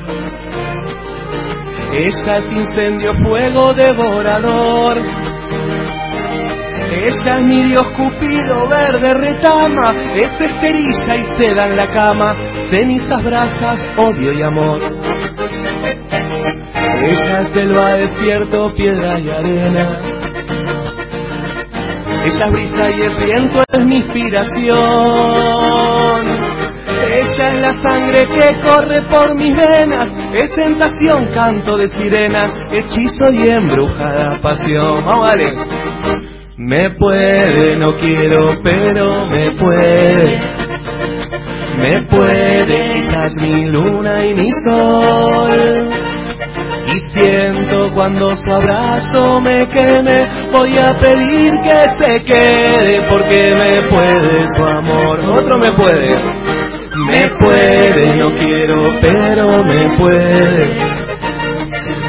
Ella es incendio, fuego devorador. Ella es mi Dios cupido, verde retama. Es esterilla y seda en la cama. Cenizas, brasas, odio y amor. Ella es selva, desierto, piedra y arena. Ella es brisa y el viento, es mi inspiración. Sangre que corre por mis venas, es tentación, canto de sirena, hechizo y embrujada pasión. Vamos, dale. Me puede, no quiero, pero me puede. Me puede, es mi luna y mi sol. Y siento cuando su abrazo me queme, voy a pedir que se quede, porque me puede su amor. Otro me puede. Me puede, no quiero, pero me puede.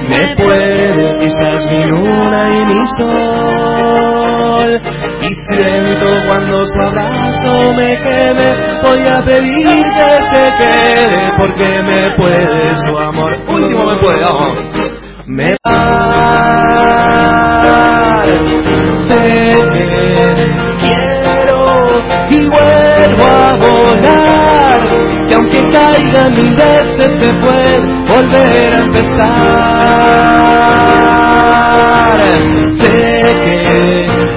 Me puede, es mi luna y mi sol. Y siento cuando su abrazo me quede, voy a pedir que se quede, porque me puede su amor. Último me puede, vamos. Me sé que aunque caiga mil veces se puede volver a empezar. Sé que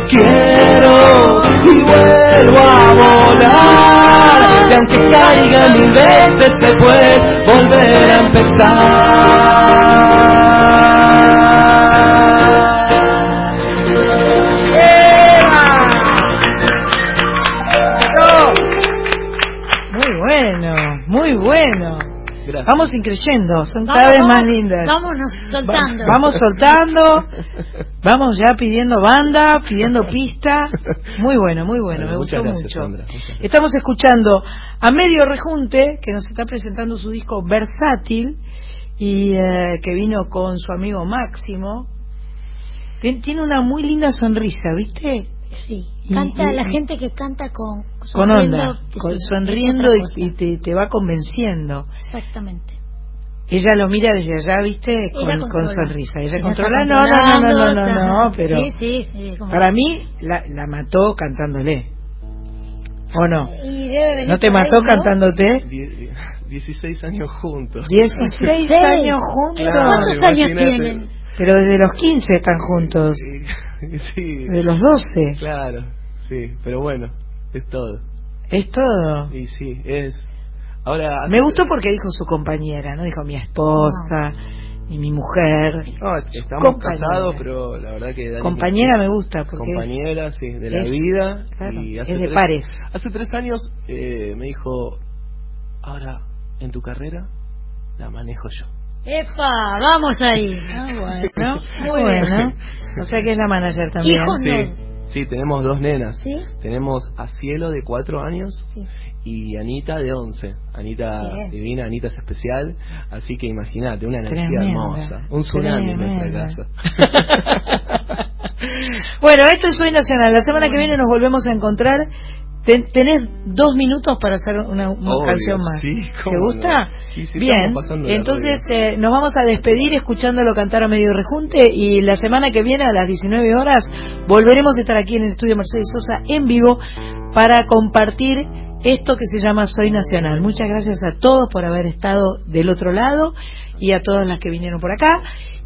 quiero y vuelvo a volar, que aunque caiga mil veces se puede volver a
Muy Vamos increyendo, son
Vamos,
cada vez más lindas.
Vámonos soltando.
Va- vamos soltando, vamos ya pidiendo banda, pidiendo pista. Muy bueno, muy bueno, me
Muchas
gustó
gracias,
mucho.
Sandra.
Estamos escuchando a Medio Rejunte, que nos está presentando su disco Versátil, y eh, que vino con su amigo Máximo. Tien- Tiene una muy linda sonrisa, ¿viste?
Sí, canta
y-
la gente que canta con
Con onda, con- sonriendo y, y te, te va convenciendo.
Exactamente.
Ella lo mira desde allá, ¿viste? Con, con sonrisa. Ella,
Ella
controla. No, no, no, no, no, no, no, pero
Sí, sí, sí. como-
para mí la, la mató cantándole. ¿O no?
Y debe venir
¿No te
ahí,
mató
¿no?
cantándote?
Die- 16 años juntos.
16 años juntos.
Claro,
¿Cuántos años tienen?
Pero desde los 15 están juntos.
Sí,
De los 12.
claro, sí, pero bueno, es todo.
Es todo.
Y sí, es. Ahora.
Me gustó porque dijo su compañera, no dijo mi esposa, y mi mujer.
No, estamos
Compañera.
casados, pero la verdad que... Dani-
Compañera me gusta porque es-
Compañera, sí, de la
es-
vida.
claro,
y
es
hace
de
tres-
pares.
Hace tres años eh, me dijo, ahora, en tu carrera, la manejo yo.
¡Epa! ¡Vamos ahí!
Ah, bueno,
Muy
bueno. O sea que es la manager también.
Hijos
Sí, sí, tenemos dos nenas.
¿Sí?
Tenemos a Cielo de cuatro años
Sí.
y Anita de once. Anita
Bien.
divina, Anita es especial. Así que imagínate, una energía
Tremenda,
hermosa. Un tsunami en nuestra casa.
Bueno, esto es Soy Nacional. La semana que viene nos volvemos a encontrar. Ten- tenés dos minutos para hacer una, una
Obvio,
canción más.
sí,
¿Te gusta?
no.
Bien. Entonces eh, nos vamos a despedir escuchándolo cantar a medio rejunte y la semana que viene a las 19 horas volveremos a estar aquí en el estudio Mercedes Sosa en vivo para compartir esto que se llama Soy Nacional. Muchas gracias a todos por haber estado del otro lado y a todas las que vinieron por acá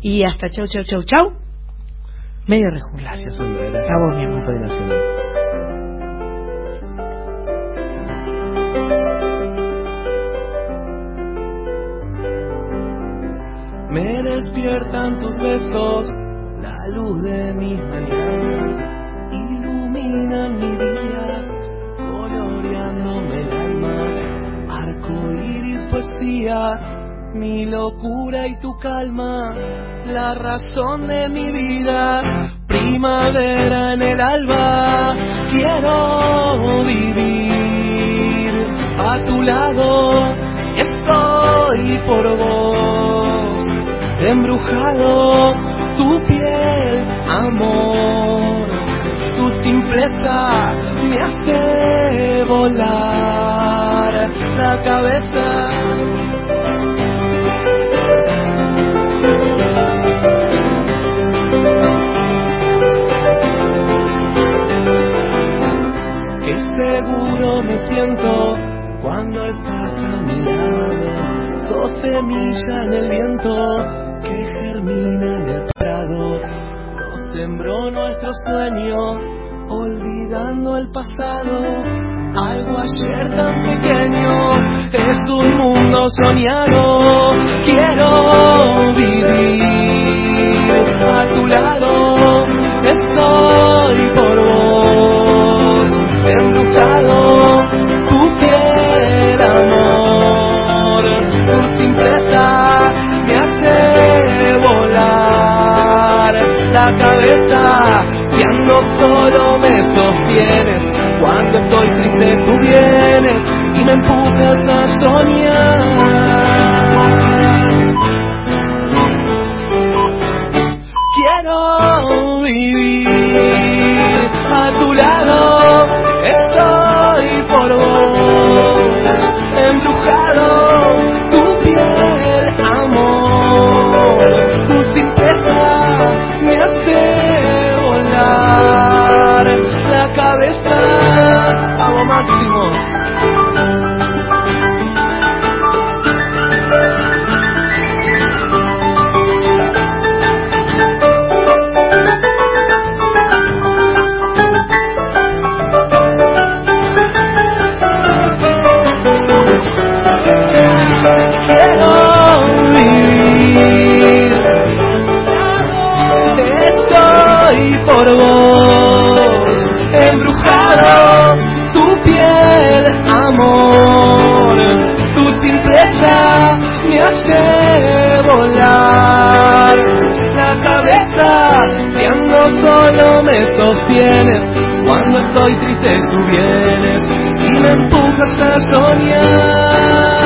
y hasta chau chau chau chau. Medio rejunte.
Gracias. Gracias.
A vos, mi amor.
Soy nacional. Me despiertan tus besos, la luz de mis mañanas, iluminan mis días, coloreándome el alma, arco iris poesía, mi locura y tu calma, la razón de mi vida, primavera en el alba, quiero vivir a tu lado, estoy por vos, embrujado, tu piel, amor, tu simpleza me hace volar la cabeza. Qué seguro me siento cuando estás a mi lado. Sos semilla en el viento germina en el prado. Nos sembró nuestro sueño, olvidando el pasado. Algo ayer tan pequeño es un mundo soñado. Quiero vivir a tu lado. Estoy por vos, embrujado. Cabeza. Si ando solo me sostienes, cuando estoy triste tú vienes y me empujas a soñar. Quiero vivir solo me sostienes, cuando estoy triste tú vienes y me empujas a soñar.